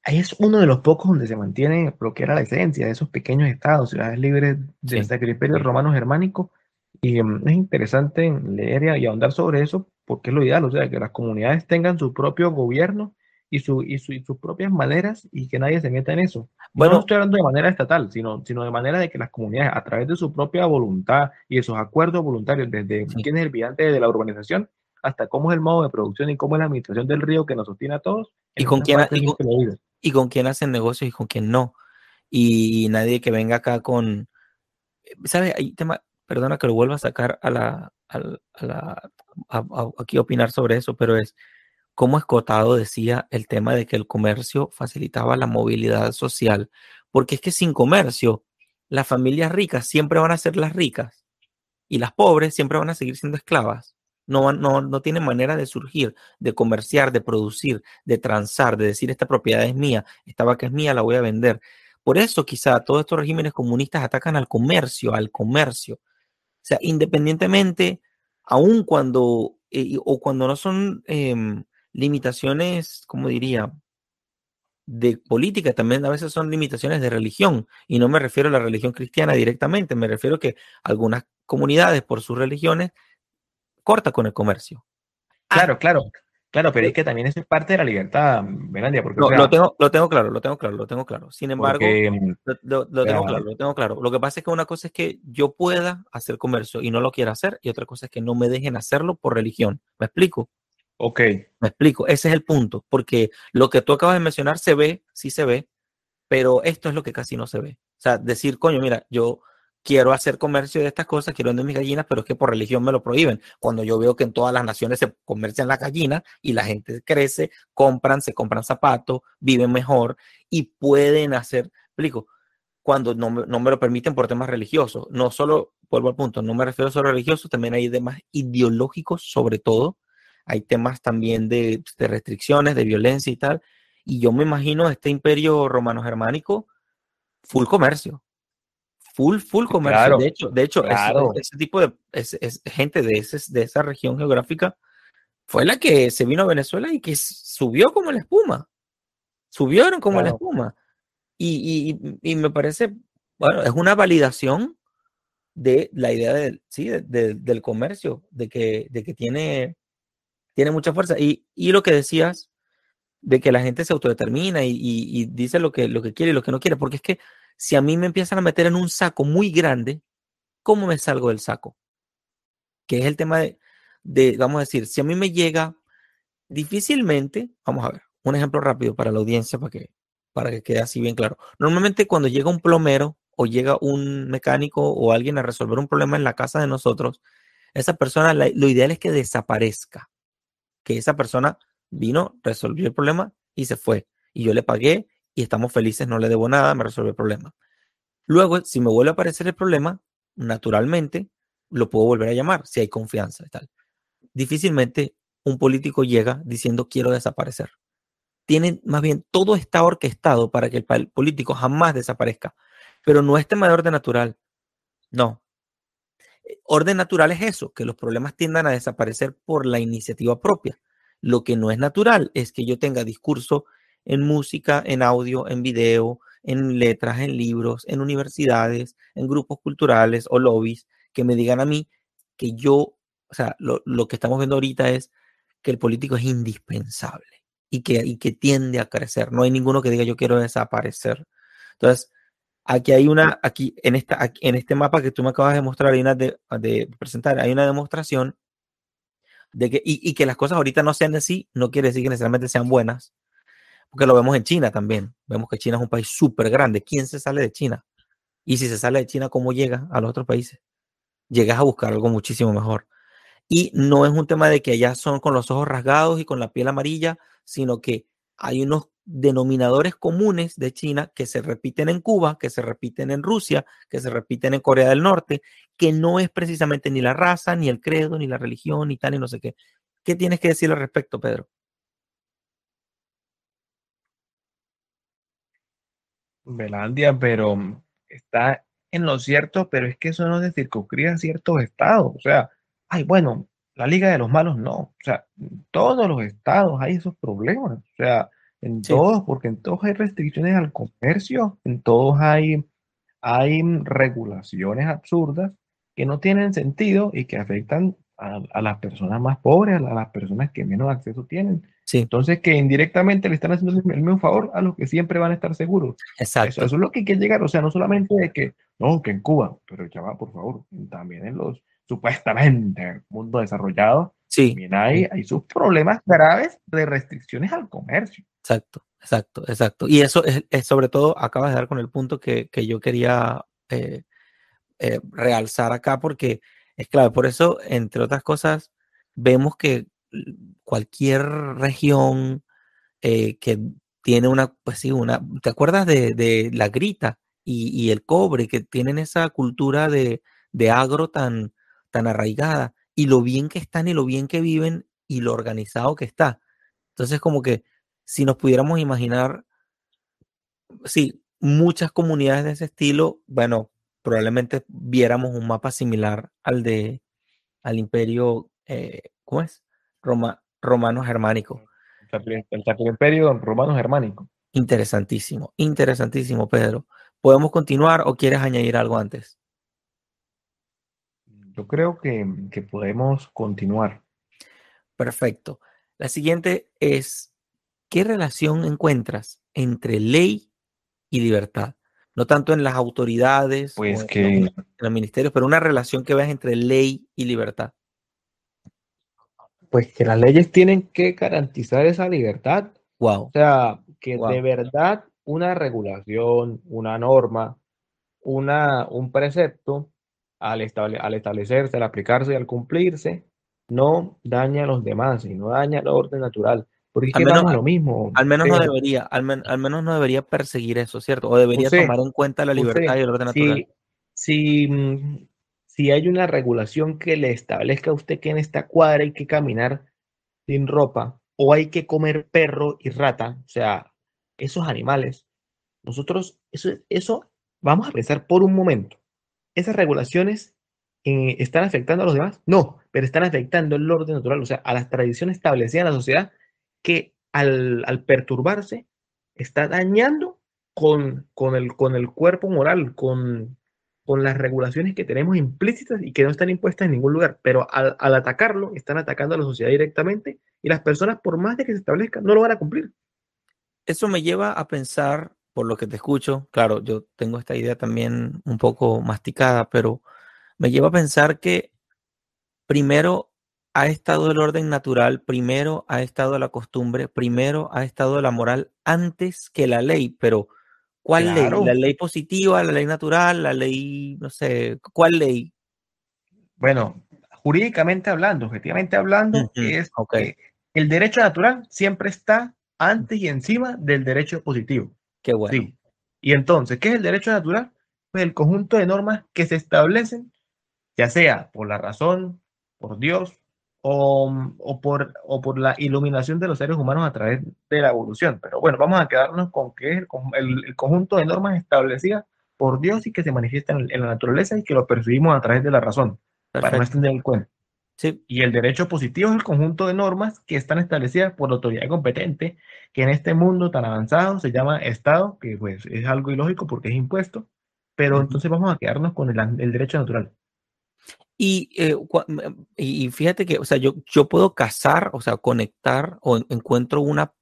ahí es uno de los pocos donde se mantiene lo que era la esencia de esos pequeños estados, ciudades libres del Sí, Sacro Imperio Romano Germánico. Y mm, es interesante leer y, ahondar sobre eso porque es lo ideal, o sea, que las comunidades tengan su propio gobierno y, su, y, su- y sus propias maneras y que nadie se meta en eso. No Bueno, estoy hablando de manera estatal, sino, sino de manera de que las comunidades, a través de su propia voluntad y de sus acuerdos voluntarios, desde sí. quién es el vigilante de la urbanización hasta cómo es el modo de producción y cómo es la administración del río que nos sostiene a todos, ¿Y con quién, y con, y quién hacen negocios y con quién no? Y nadie que venga acá con, ¿sabes? Hay tema, perdona que lo vuelva a sacar a la, al- a, la, a- a- aquí a opinar sobre eso, pero es cómo Escotado decía el tema de que el comercio facilitaba la movilidad social, porque es que sin comercio, las familias ricas siempre van a ser las ricas y las pobres siempre van a seguir siendo esclavas. No, no, no tienen manera de surgir, de comerciar, de producir, de transar, de decir esta propiedad es mía, esta vaca es mía, la voy a vender. Por eso quizá todos estos regímenes comunistas atacan al comercio, al comercio. O sea, independientemente, aun cuando, eh, o cuando no son em, limitaciones, ¿cómo diría? de política, también a veces son limitaciones de religión, y no me refiero a la religión cristiana directamente, me refiero a que algunas comunidades por sus religiones corta con el comercio. Ah, Claro, claro, claro, pero es que también eso es parte de la libertad, Melandia, porque, o lo tengo, lo tengo claro, lo tengo claro, lo tengo claro. Sin embargo, porque, lo, lo- o lo tengo claro, lo tengo claro. Lo que pasa es que una cosa es que yo pueda hacer comercio y no lo quiera hacer, y otra cosa es que no me dejen hacerlo por religión. ¿Me explico? ok, Me explico. Ese es el punto, porque lo que tú acabas de mencionar se ve, sí se ve, pero esto es lo que casi no se ve. O sea, decir, coño, mira, yo quiero hacer comercio de estas cosas, quiero vender mis gallinas, pero es que por religión me lo prohíben. Cuando yo veo que en todas las naciones se comercian las gallinas y la gente crece, compran, se compran zapatos, viven mejor y pueden hacer, explico, cuando no no me lo permiten por temas religiosos. No solo, vuelvo al punto, no me refiero solo a religiosos, también hay temas ideológicos sobre todo. Hay temas también de, de restricciones, de violencia y tal. Y yo me imagino este imperio romano-germánico full comercio, full, full comercio. De claro, hecho, de hecho, claro, ese tipo de es- es gente de, ese, de esa región geográfica fue la que se vino a Venezuela y que subió como la espuma, subieron como la claro, espuma. Y, y- y me parece, bueno, es una validación de la idea del, sí, de- de- del comercio, de que, de que tiene, tiene mucha fuerza. Y, y lo que decías de que la gente se autodetermina y, y- y dice lo que, lo que quiere y lo que no quiere, porque es que si a mí me empiezan a meter en un saco muy grande, ¿cómo me salgo del saco? Que es el tema de, vamos a decir, si a mí me llega difícilmente, vamos a ver, un ejemplo rápido para la audiencia para que, para que quede así bien claro. Normalmente cuando llega un plomero o llega un mecánico o alguien a resolver un problema en la casa de nosotros, esa persona, lo ideal es que desaparezca, que esa persona vino, resolvió el problema y se fue. Y yo le pagué y estamos felices, no le debo nada, me resolvió el problema. Luego, si me vuelve a aparecer el problema, naturalmente lo puedo volver a llamar si hay confianza y tal. Difícilmente un político llega diciendo quiero desaparecer. Tienen, más bien, todo está orquestado para que el político jamás desaparezca. Pero no es tema de orden natural. No. Eh, Orden natural es eso, que los problemas tiendan a desaparecer por la iniciativa propia. Lo que no es natural es que yo tenga discurso en música, en audio, en video, en letras, en libros, en universidades, en grupos culturales o lobbies que me digan a mí que yo, o sea, lo, lo que estamos viendo ahorita es que el político es indispensable y que, y que tiende a crecer. No hay ninguno que diga yo quiero desaparecer. Entonces, aquí hay una, aquí en, esta, aquí, en este mapa que tú me acabas de mostrar, hay de, de presentar, hay una demostración de que, y, y, que las cosas ahorita no sean así, no quiere decir que necesariamente sean buenas, porque lo vemos en China también. Vemos que China es un país súper grande. ¿Quién se sale de China? Y si se sale de China, ¿cómo llega a los otros países? Llegas a buscar algo muchísimo mejor. Y no es un tema de que allá son con los ojos rasgados y con la piel amarilla, sino que hay unos denominadores comunes de China que se repiten en Cuba, que se repiten en Rusia, que se repiten en Corea del Norte, que no es precisamente ni la raza, ni el credo, ni la religión, ni tal, y no sé qué. ¿Qué tienes que decir al respecto, Pedro? Belandia, pero está en lo cierto, pero es que eso no se circunscribe a ciertos estados. O sea, ay, bueno, la Liga de los Malos no. O sea, en todos los estados hay esos problemas. O sea, en Sí, todos, porque en todos hay restricciones al comercio, en todos hay, hay regulaciones absurdas que no tienen sentido y que afectan a, a las personas más pobres, a las personas que menos acceso tienen. Sí, Entonces, que indirectamente le están haciendo el mismo favor a los que siempre van a estar seguros. Exacto. eso es lo que hay que llegar, o sea, no solamente de que, no, que en Cuba, pero ya va, por favor, también en los, supuestamente, en el mundo desarrollado, Sí, también hay, hay sus problemas graves de restricciones al comercio. exacto, exacto, exacto. Y eso es, es sobre todo, acabas de dar con el punto que, que yo quería eh, eh, realzar acá, porque es clave. Por eso, entre otras cosas, vemos que cualquier región eh, que tiene una, pues sí, una, ¿te acuerdas de, de la grita y, el cobre que tienen esa cultura de, de agro tan, tan arraigada y lo bien que están y lo bien que viven y lo organizado que está? Entonces, como que si nos pudiéramos imaginar, sí, muchas comunidades de ese estilo, bueno, probablemente viéramos un mapa similar al de, al imperio, eh, ¿cómo es? Roma, romano germánico. El Sacro, Imperio Romano Germánico. Interesantísimo, interesantísimo, Pedro. ¿Podemos continuar o quieres añadir algo antes? Yo creo que, que podemos continuar. Perfecto. La siguiente es, ¿qué relación encuentras entre ley y libertad? No tanto en las autoridades o Pues en, que, en los ministerios, pero una relación que veas entre ley y libertad. Pues que las leyes tienen que garantizar esa libertad. Wow, O sea, que de verdad una regulación, una norma, una, un precepto, al, estable- al establecerse, al aplicarse y al cumplirse, no daña a los demás y no daña el orden natural. Porque Al menos, lo mismo, al menos no debería, al, men- al menos no debería perseguir eso, ¿cierto? O debería tomar en cuenta la libertad y el orden natural. si, si, mm, si hay una regulación que le establezca a usted que en esta cuadra hay que caminar sin ropa o hay que comer perro y rata, o sea, esos animales, nosotros, eso, eso, vamos a pensar por un momento, ¿esas regulaciones eh, están afectando a los demás? No, pero están afectando el orden natural, o sea, a las tradiciones establecidas en la sociedad que al, al perturbarse está dañando con, con, el, con el cuerpo moral, con, con las regulaciones que tenemos implícitas y que no están impuestas en ningún lugar, pero al, atacarlo están atacando a la sociedad directamente y las personas, por más de que se establezca, no lo van a cumplir. Eso me lleva a pensar, por lo que te escucho, claro, yo tengo esta idea también un poco masticada, pero me lleva a pensar que primero ha estado el orden natural, primero ha estado la costumbre, primero ha estado la moral antes que la ley, pero ¿cuál ley? ¿La ley positiva, la ley natural, la ley, no sé, cuál ley? Bueno, jurídicamente hablando, objetivamente hablando, es que el derecho natural siempre está antes y encima del derecho positivo. qué bueno. Sí. Y entonces, ¿qué es el derecho natural? Pues el conjunto de normas que se establecen, ya sea por la razón, por Dios o, o por, o por la iluminación de los seres humanos a través de la evolución. Pero bueno, vamos a quedarnos con que es el, el- conjunto de normas establecidas por Dios y que se manifiestan en, en la naturaleza y que lo percibimos a través de la razón, para no Perfecto. extender el cuento. Sí, Y el derecho positivo es el conjunto de normas que están establecidas por la autoridad competente, que en este mundo tan avanzado se llama Estado, que pues es algo ilógico porque es impuesto, pero entonces vamos a quedarnos con el, el derecho natural. Y, eh, cua- m- y y fíjate que, o sea, yo, yo puedo casar, o sea, conectar o en- encuentro una,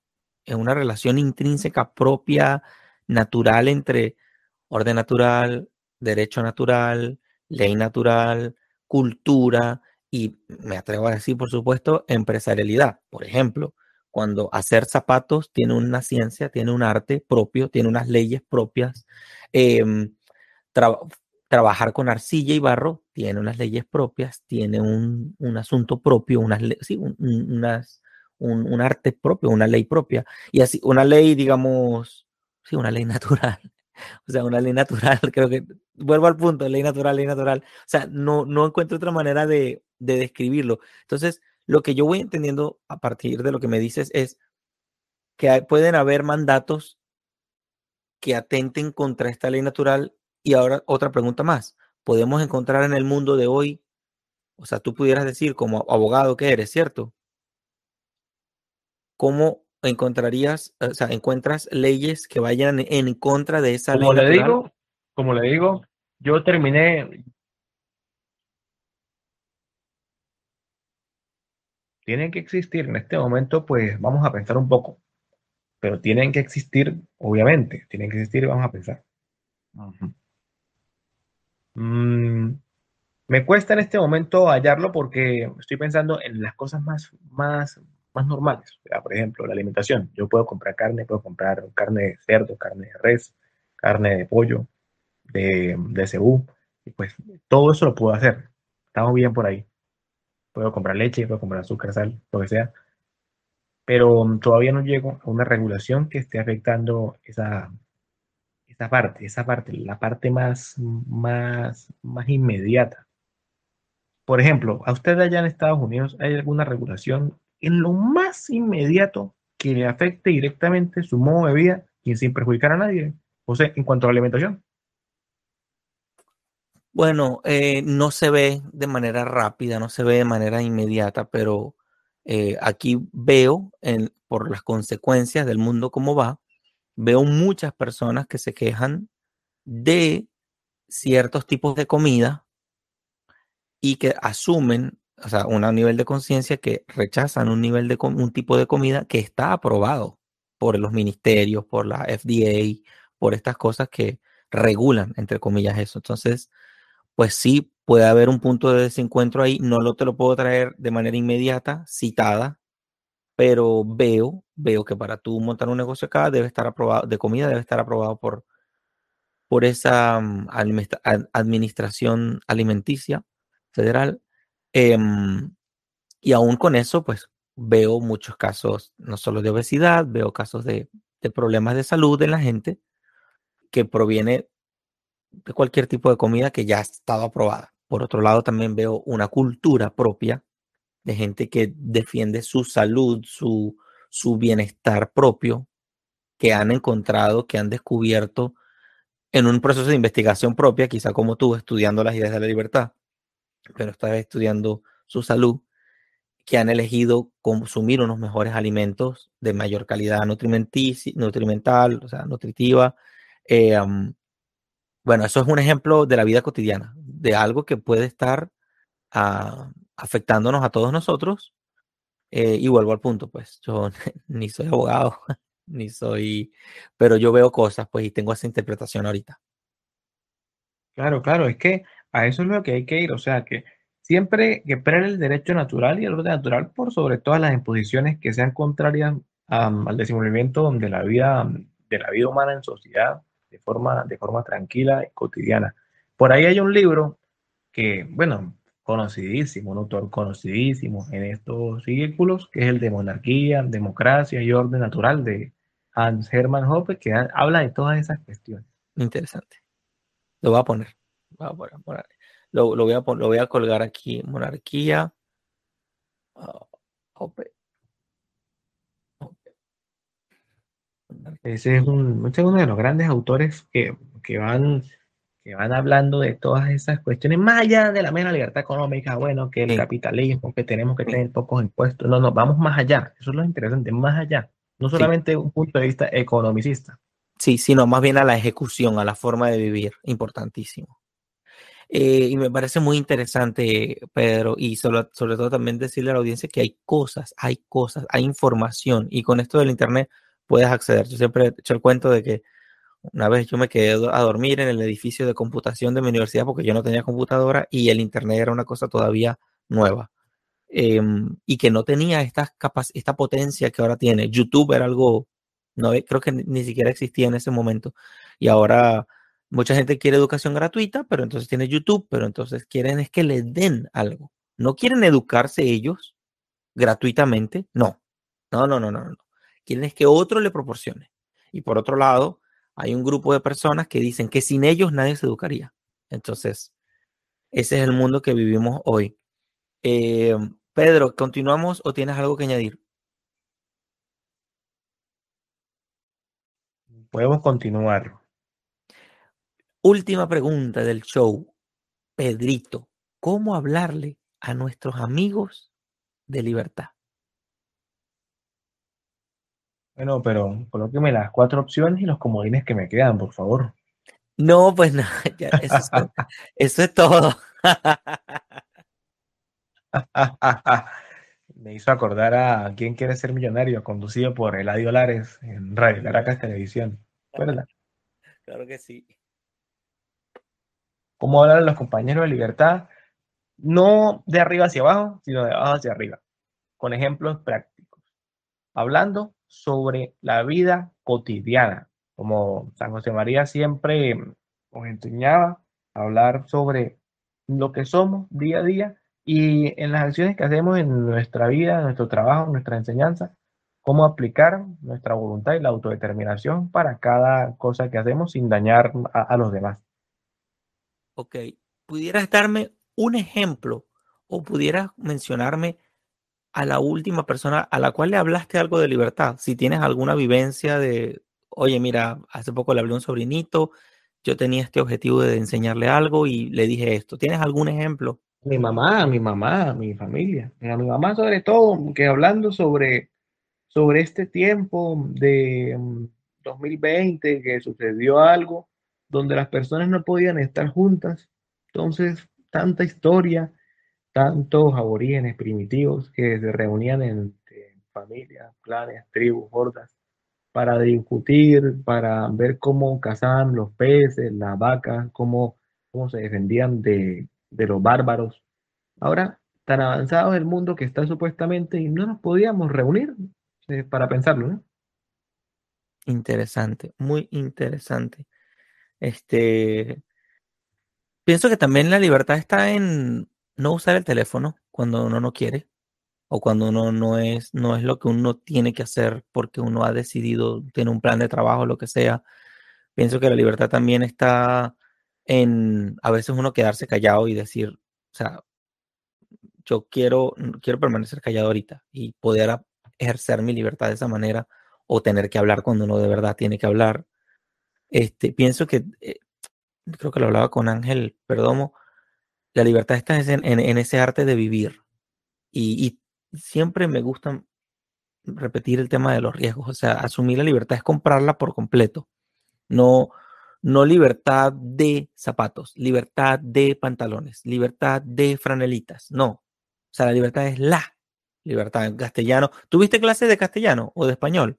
una relación intrínseca propia, natural entre orden natural, derecho natural, ley natural, cultura y me atrevo a decir, por supuesto, empresarialidad. Por ejemplo, cuando hacer zapatos tiene una ciencia, tiene un arte propio, tiene unas leyes propias. em, traba- trabajar con arcilla y barro tiene unas leyes propias, tiene un, un asunto propio, unas, sí, un, un- unas, un, arte propio, una ley propia. Y así, una ley, digamos, sí, una ley (laughs) natural. O sea, una ley natural, (laughs) creo que, vuelvo al punto, ley natural, ley natural. O sea, no, no encuentro otra manera de, de describirlo. Entonces, lo que yo voy entendiendo a partir de lo que me dices es que pueden haber mandatos que atenten contra esta ley natural. Y ahora otra pregunta más. ¿Podemos encontrar en el mundo de hoy, o sea, tú pudieras decir como abogado que eres, ¿cierto? ¿Cómo encontrarías, o sea, encuentras leyes que vayan en contra de esa Como ley le natural? digo, como le digo, yo terminé, tienen que existir en este momento, pues vamos a pensar un poco, pero tienen que existir, obviamente, tienen que existir y vamos a pensar. Mm, me cuesta en este momento hallarlo porque estoy pensando en las cosas más, más, más normales. Sea, por ejemplo, la alimentación. Yo puedo comprar carne, puedo comprar carne de cerdo, carne de res, carne de pollo, de, de cebú. Y pues todo eso lo puedo hacer. Estamos bien por ahí. Puedo comprar leche, puedo comprar azúcar, sal, lo que sea. Pero todavía no llego a una regulación que esté afectando esa, esa parte, esa parte, la parte más, más, más inmediata. Por ejemplo, a usted allá en Estados Unidos hay alguna regulación en lo más inmediato que le afecte directamente su modo de vida y sin perjudicar a nadie. O sea, en cuanto a la alimentación. Bueno, eh, no se ve de manera rápida, no se ve de manera inmediata, pero eh, aquí veo, por las consecuencias del mundo como va, veo muchas personas que se quejan de ciertos tipos de comida y que asumen, o sea, un nivel de conciencia que rechazan un nivel de un tipo de comida que está aprobado por los ministerios, por la FDA, por estas cosas que regulan, entre comillas, eso. Entonces, pues sí, puede haber un punto de desencuentro ahí. No lo te lo puedo traer de manera inmediata, citada, pero veo, veo que para tú montar un negocio acá debe estar aprobado, de comida debe estar aprobado por, por esa um, administración alimenticia federal. Eh, y aún con eso, pues veo muchos casos, no solo de obesidad, veo casos de, de problemas de salud en la gente que proviene de cualquier tipo de comida que ya ha estado aprobada. Por otro lado, también veo una cultura propia de gente que defiende su salud, su, su bienestar propio, que han encontrado, que han descubierto en un proceso de investigación propia, quizá como tú, estudiando las ideas de la libertad, pero vez estudiando su salud, que han elegido consumir unos mejores alimentos de mayor calidad nutrimental, o sea, nutritiva. Eh, bueno, eso es un ejemplo de la vida cotidiana, de algo que puede estar uh, afectándonos a todos nosotros. Eh, y vuelvo al punto, pues yo (laughs) ni soy abogado, (laughs) ni soy, pero yo veo cosas, pues, y tengo esa interpretación ahorita. Claro, claro, es que a eso es lo que hay que ir, o sea, que siempre que prene el derecho natural y el orden natural por sobre todas las imposiciones que sean contrarias um, al desenvolvimiento de la vida de la vida humana en sociedad de forma, de forma tranquila y cotidiana. Por ahí hay un libro que, bueno, conocidísimo, un autor conocidísimo en estos círculos, que es el de Monarquía, Democracia y Orden Natural de Hans Hermann Hoppe, que habla de todas esas cuestiones. Interesante. Lo voy a poner. Voy a poner, Lo, lo, voy a, lo, voy a, colgar aquí. Monarquía. Uh, Hoppe. Ese es, un, ese es uno de los grandes autores que, que, van, que van hablando de todas esas cuestiones, más allá de la mera libertad económica, bueno, que el sí. capitalismo, que tenemos que tener pocos impuestos. No, no, vamos más allá. Eso es lo interesante, más allá. No solamente sí. un punto de vista economicista. Sí, sino más bien a la ejecución, a la forma de vivir. Importantísimo. Eh, y me parece muy interesante, Pedro, y sobre, sobre todo también decirle a la audiencia que hay cosas, hay cosas, hay información, y con esto del Internet puedes acceder. Yo siempre he hecho el cuento de que una vez yo me quedé a dormir en el edificio de computación de mi universidad porque yo no tenía computadora y el internet era una cosa todavía nueva. Eh, y que no tenía esta, esta potencia que ahora tiene. YouTube era algo, no creo que ni siquiera existía en ese momento. Y ahora mucha gente quiere educación gratuita, pero entonces tiene YouTube, pero entonces quieren es que le den algo. No quieren educarse ellos gratuitamente, no. No, no, no, no, no quieren es que otro le proporcione. Y por otro lado, hay un grupo de personas que dicen que sin ellos nadie se educaría. Entonces, ese es el mundo que vivimos hoy. Eh, Pedro, ¿continuamos o tienes algo que añadir? podemos continuar. Última pregunta del show. Pedrito, ¿cómo hablarle a nuestros amigos de libertad? Bueno, pero colóqueme las cuatro opciones y los comodines que me quedan, por favor. No, pues no, (laughs) eso, es, eso es todo. (laughs) Me hizo acordar a ¿Quién quiere ser millonario? conducido por Eladio Lares en Radio Caracas Televisión. ¿Verdad? Claro que sí. ¿Cómo hablan los compañeros de libertad? No de arriba hacia abajo, sino de abajo hacia arriba, con ejemplos prácticos. Hablando sobre la vida cotidiana, como San José María siempre nos enseñaba a hablar sobre lo que somos día a día y en las acciones que hacemos en nuestra vida, en nuestro trabajo, en nuestra enseñanza, cómo aplicar nuestra voluntad y la autodeterminación para cada cosa que hacemos sin dañar a, los demás. Ok, ¿pudieras darme un ejemplo o pudieras mencionarme a la última persona a la cual le hablaste algo de libertad? Si tienes alguna vivencia de, oye, mira, hace poco le hablé a un sobrinito, yo tenía este objetivo de enseñarle algo y le dije esto. ¿Tienes algún ejemplo? mi mamá, mi mamá, mi familia, a mi mamá sobre todo, que hablando sobre, sobre este tiempo de 2020, mm, que sucedió algo donde las personas no podían estar juntas. Entonces, tanta historia, tantos aborígenes primitivos que se reunían en, familias, clanes, tribus, hordas, para discutir, para ver cómo cazaban los peces, las vacas, cómo, cómo se defendían de, de los bárbaros. Ahora, tan avanzado es el mundo que está supuestamente y no nos podíamos reunir eh, para pensarlo, ¿no? Interesante, muy interesante. Este, pienso que también la libertad está en no usar el teléfono cuando uno no quiere o cuando uno no es, no es lo que uno tiene que hacer porque uno ha decidido, tiene un plan de trabajo, lo que sea. Pienso que la libertad también está en a veces uno quedarse callado y decir, o sea, yo quiero, quiero permanecer callado ahorita y poder ejercer mi libertad de esa manera o tener que hablar cuando uno de verdad tiene que hablar. Este, pienso que, eh, creo que lo hablaba con Ángel Perdomo, la libertad está en, en, ese arte de vivir. Y, y, siempre me gusta repetir el tema de los riesgos. O sea, asumir la libertad es comprarla por completo. No, no libertad de zapatos, libertad de pantalones, libertad de franelitas. No. O sea, la libertad es la libertad en castellano. ¿Tuviste clase de castellano o de español?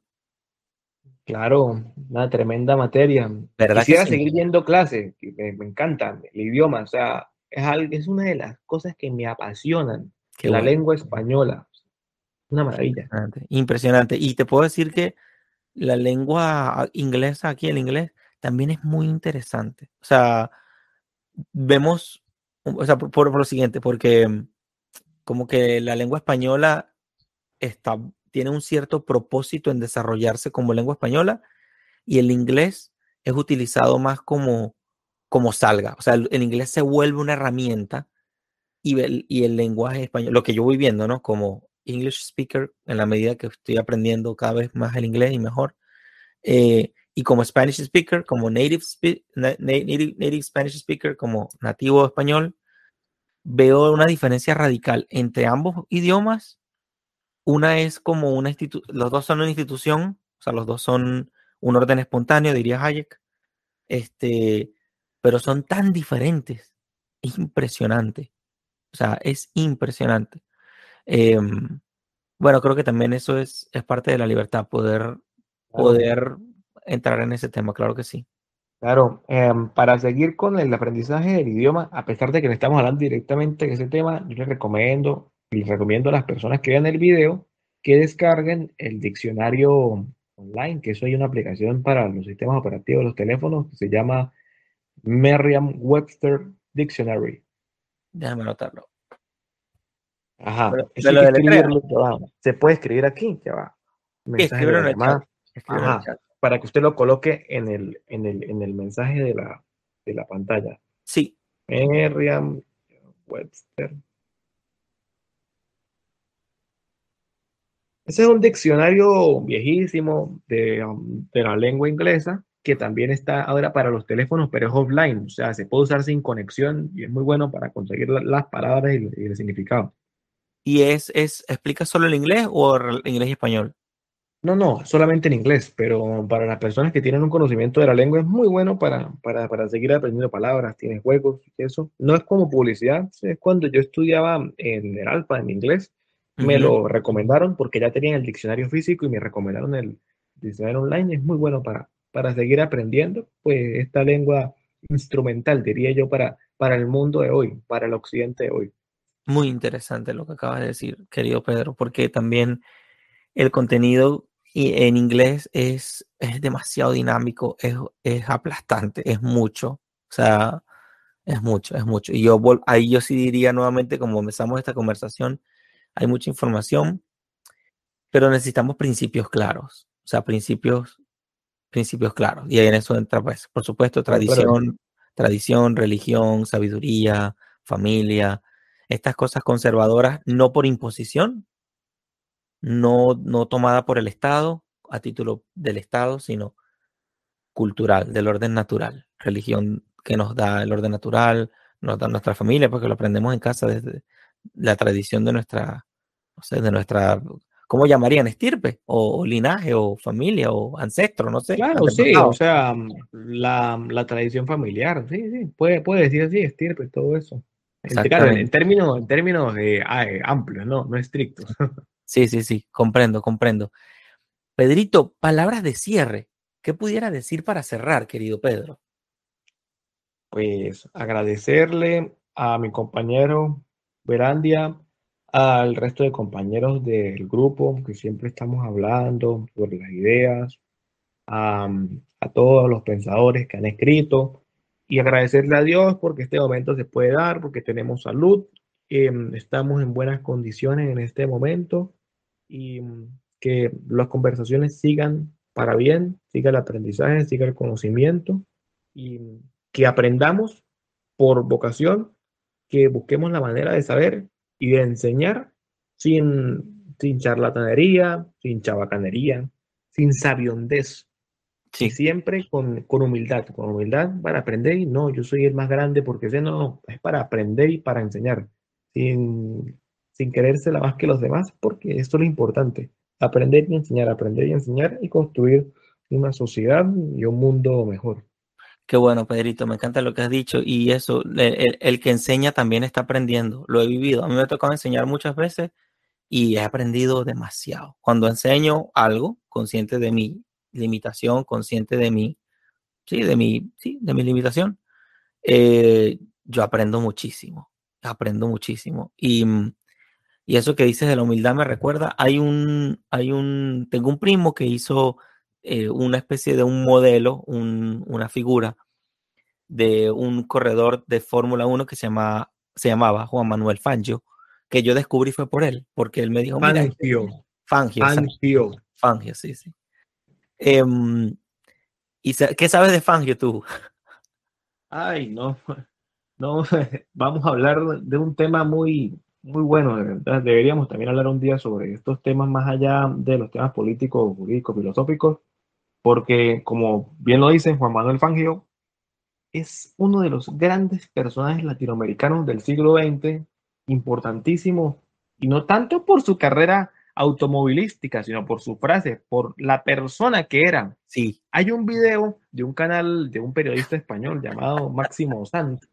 Claro, una tremenda materia. ¿Verdad Quisiera seguir yendo clase, me, me, encanta el idioma, o sea, es, algo, es una de las cosas que me apasionan, la lengua española. Una maravilla. Impresionante, impresionante. Y te puedo decir que la lengua inglesa, aquí el inglés, también es muy interesante. O sea, vemos, o sea, por, lo siguiente, porque mm, como que la lengua española está, tiene un cierto propósito en desarrollarse como lengua española y el inglés es utilizado más como, como salga. O sea, el, inglés se vuelve una herramienta y el, y el lenguaje español, lo que yo voy viendo, ¿no? Como English speaker, en la medida que estoy aprendiendo cada vez más el inglés y mejor, eh, y como Spanish speaker, como native, native, native Spanish speaker, como nativo español, veo una diferencia radical entre ambos idiomas. Una es como una institución, los dos son una institución, o sea, los dos son un orden espontáneo, diría Hayek, este, pero son tan diferentes. Es impresionante. O sea, es impresionante. Em, bueno, creo que también eso es, es parte de la libertad, poder, poder entrar en ese tema, claro que sí. Claro, em, para seguir con el aprendizaje del idioma, a pesar de que no estamos hablando directamente de ese tema, yo les recomiendo, les recomiendo a las personas que vean el video que descarguen el diccionario online, que eso hay una aplicación para los sistemas operativos de los teléfonos que se llama Merriam-Webster Dictionary. Déjame anotarlo. Ajá, Se puede escribir aquí, ya va. Escribirlo en el chat. Ajá para que usted lo coloque en el, en el, en el mensaje de la, de la pantalla. Sí. Merriam Webster. Ese es un diccionario viejísimo de, um, de, la lengua inglesa que también está ahora para los teléfonos, pero es offline, o sea, se puede usar sin conexión y es muy bueno para conseguir las palabras y, y el significado. ¿Y es, es, explica solo el inglés o el inglés y español? No, no, solamente en inglés, pero para las personas que tienen un conocimiento de la lengua es muy bueno para, para, para seguir aprendiendo palabras, tiene juegos y eso. No es como publicidad, es cuando yo estudiaba en el Alfa, en inglés, me lo recomendaron porque ya tenían el diccionario físico y me recomendaron el diccionario online. Es muy bueno para, para seguir aprendiendo, pues esta lengua instrumental, diría yo, para, para el mundo de hoy, para el occidente de hoy. Muy interesante lo que acabas de decir, querido Pedro, porque también el contenido en inglés es, es demasiado dinámico, es, es aplastante, es mucho. O sea, es mucho, es mucho. Y yo ahí yo sí diría nuevamente, como empezamos esta conversación, hay mucha información, pero necesitamos principios claros, o sea, principios, principios claros. Y en eso entra, pues, por supuesto, tradición, tradición, religión, sabiduría, familia, estas cosas conservadoras, no por imposición, no, no tomada por el Estado, a título del Estado, sino cultural, del orden natural, religión que nos da el orden natural, nos da nuestra familia, porque lo aprendemos en casa desde la tradición de nuestra, no sé, de nuestra, ¿cómo llamarían? Estirpe, o, linaje, o familia, o ancestro, no sé. Claro, sí, o sea, la, la, tradición familiar, sí, sí, puede, puede decir así, estirpe, todo eso. En, en, términos, en términos eh, amplios, ¿no? No estrictos. (laughs) Sí, sí, sí, comprendo, comprendo. Pedrito, palabras de cierre. ¿Qué pudiera decir para cerrar, querido Pedro? Pues agradecerle a mi compañero Verandia al resto de compañeros del grupo que siempre estamos hablando sobre las ideas, a, todos los pensadores que han escrito y agradecerle a Dios porque este momento se puede dar, porque tenemos salud, em, estamos en buenas condiciones en este momento y que las conversaciones sigan para bien, siga el aprendizaje, siga el conocimiento y que aprendamos por vocación, que busquemos la manera de saber y de enseñar sin, sin charlatanería, sin chabacanería, sin sabiondez. Sí. siempre con, con, humildad, con humildad para aprender y no, yo soy el más grande porque sé, no, no, es para aprender y para enseñar, sin, sin querérsela más que los demás, porque esto es lo importante, aprender y enseñar, aprender y enseñar y construir una sociedad y un mundo mejor. Qué bueno, Pedrito, me encanta lo que has dicho y eso, el, que enseña también está aprendiendo, lo he vivido, a mí me ha tocado enseñar muchas veces y he aprendido demasiado. Cuando enseño algo, consciente de mi limitación, consciente de mi, sí, de mi, sí, de mi limitación, eh, yo aprendo muchísimo, aprendo muchísimo. Y, y eso que dices de la humildad me recuerda, hay un, hay un, tengo un primo que hizo eh, una especie de un modelo, una figura de un corredor de Fórmula 1 que se, llama, se llamaba Juan Manuel Fangio, que yo descubrí fue por él, porque él me dijo, Fangio. Mira, Fangio. Fangio. Fangio, sí, sí. Em, ¿Y qué sabes de Fangio tú? (laughs) Ay, no, (laughs) no, (laughs) vamos a hablar de un tema muy, muy bueno, Deberíamos también hablar un día sobre estos temas más allá de los temas políticos, jurídicos, filosóficos, porque como bien lo dice Juan Manuel Fangio, es uno de los grandes personajes latinoamericanos del siglo XX, importantísimo, y no tanto por su carrera automovilística, sino por su frase, por la persona que era. Sí. Hay un video de un canal de un periodista español llamado Máximo Sant,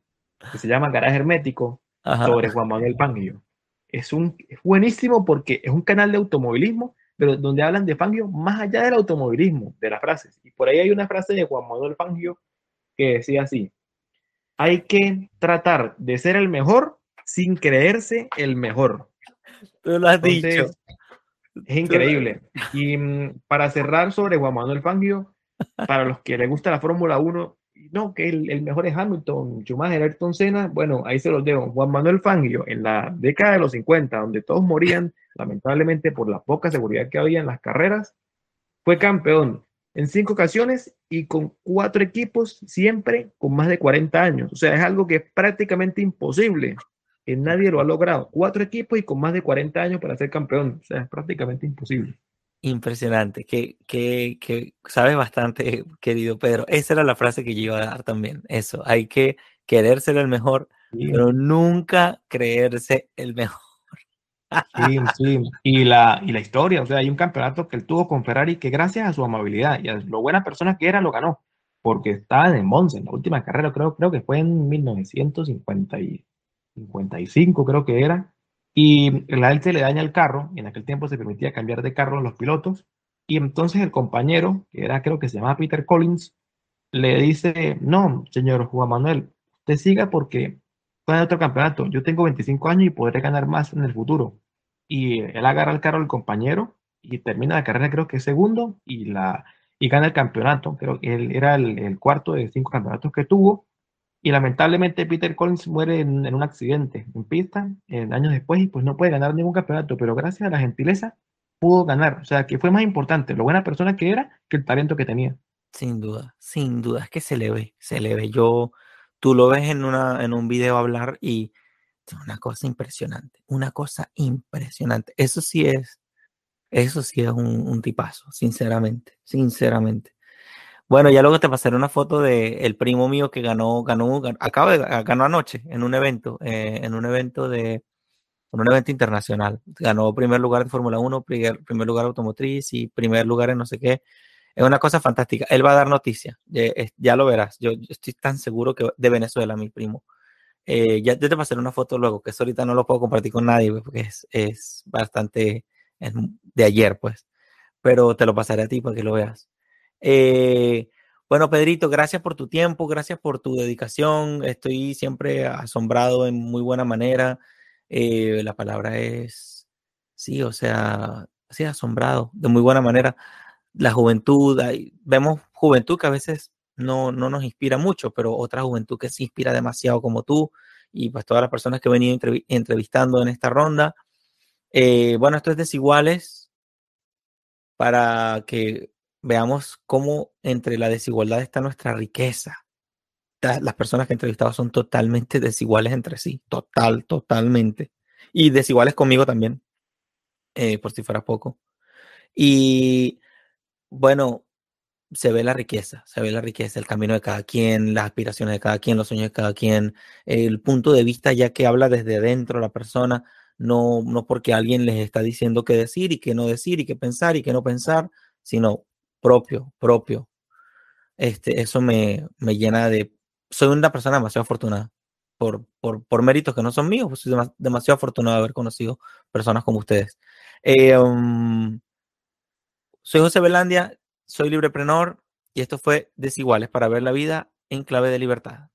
que se llama Garaje Hermético, sobre Juan Manuel Fangio. Es, un, es buenísimo porque es un canal de automovilismo, pero donde hablan de Fangio más allá del automovilismo, de las frases. Y por ahí hay una frase de Juan Manuel Fangio que decía así, hay que tratar de ser el mejor sin creerse el mejor. Tú lo has dicho. Es increíble. Y mm, para cerrar sobre Juan Manuel Fangio, para los que les gusta la Fórmula 1, no, que el, mejor es Hamilton, Schumacher, Ayrton Senna, bueno, ahí se los dejo. Juan Manuel Fangio, en la década de los 50, donde todos morían, lamentablemente por la poca seguridad que había en las carreras, fue campeón en cinco ocasiones y con cuatro equipos, siempre con más de 40 años. O sea, es algo que es prácticamente imposible que nadie lo ha logrado. Cuatro equipos y con más de 40 años para ser campeón. O sea, es prácticamente imposible. Impresionante, que, que, que sabes bastante, querido Pedro. Esa era la frase que yo iba a dar también. Eso, hay que querer ser el mejor, Sí, pero nunca creerse el mejor. Sí, sí. Y la, y la historia, o sea, hay un campeonato que él tuvo con Ferrari que gracias a su amabilidad y a lo buena persona que era, lo ganó. Porque estaba en Monza, en la última carrera, creo, creo que fue en 1950 y 55, creo que era. Y la él se le daña el carro, y en aquel tiempo se permitía cambiar de carro a los pilotos. Y entonces el compañero, que era, creo que se llamaba Peter Collins, le dice, no, señor Juan Manuel, usted siga porque gana otro campeonato. Yo tengo 25 años y podré ganar más en el futuro. Y él agarra el carro del compañero y termina la carrera, creo que segundo, y, la, y gana el campeonato. Creo que él era el, el cuarto de cinco campeonatos que tuvo. Y lamentablemente Peter Collins muere en, en un accidente en pista en años después y pues no puede ganar ningún campeonato, pero gracias a la gentileza pudo ganar. O sea, que fue más importante lo buena persona que era que el talento que tenía. Sin duda, sin duda, es que se le ve, se le ve. Yo, tú lo ves en, una, en un video hablar y es una cosa impresionante, una cosa impresionante. Eso sí es, eso sí es un, tipazo, sinceramente, sinceramente. Bueno, ya luego te pasaré una foto de el primo mío que ganó, ganó, gan- acaba de, ga- ganó anoche en un evento, eh, en un evento de, en un evento internacional. Ganó primer lugar de Fórmula 1, primer, primer lugar automotriz y primer lugar en no sé qué. Es una cosa fantástica. Él va a dar noticias, es- ya lo verás. Yo, estoy tan seguro que de Venezuela, mi primo. Eh, ya yo te pasaré una foto luego, que eso ahorita no lo puedo compartir con nadie, pues, porque es, es bastante de ayer, pues. Pero te lo pasaré a ti para que lo veas. Eh, bueno, Pedrito, gracias por tu tiempo, gracias por tu dedicación. Estoy siempre asombrado en muy buena manera. Eh, la palabra es, sí, o sea, sí, asombrado, de muy buena manera. La juventud, hay- vemos juventud que a veces no, no nos inspira mucho, pero otra juventud que se inspira demasiado como tú y pues todas las personas que he venido entrevi- entrevistando en esta ronda. Eh, bueno, esto es Desiguales para que veamos cómo entre la desigualdad está nuestra riqueza. Las personas que he entrevistado son totalmente desiguales entre sí, total, totalmente. Y desiguales conmigo también, eh, por si fuera poco. Y bueno, se ve la riqueza, se ve la riqueza, el camino de cada quien, las aspiraciones de cada quien, los sueños de cada quien, el punto de vista ya que habla desde dentro la persona, no, no porque alguien les está diciendo qué decir y qué no decir y qué pensar y qué no pensar, sino propio, propio. Este, eso me, me llena de... Soy una persona demasiado afortunada por, por, por méritos que no son míos, pues soy dema- demasiado afortunado de haber conocido personas como ustedes. Um, soy José Belandia, soy libreprenor y esto fue Desiguales para ver la vida en clave de libertad.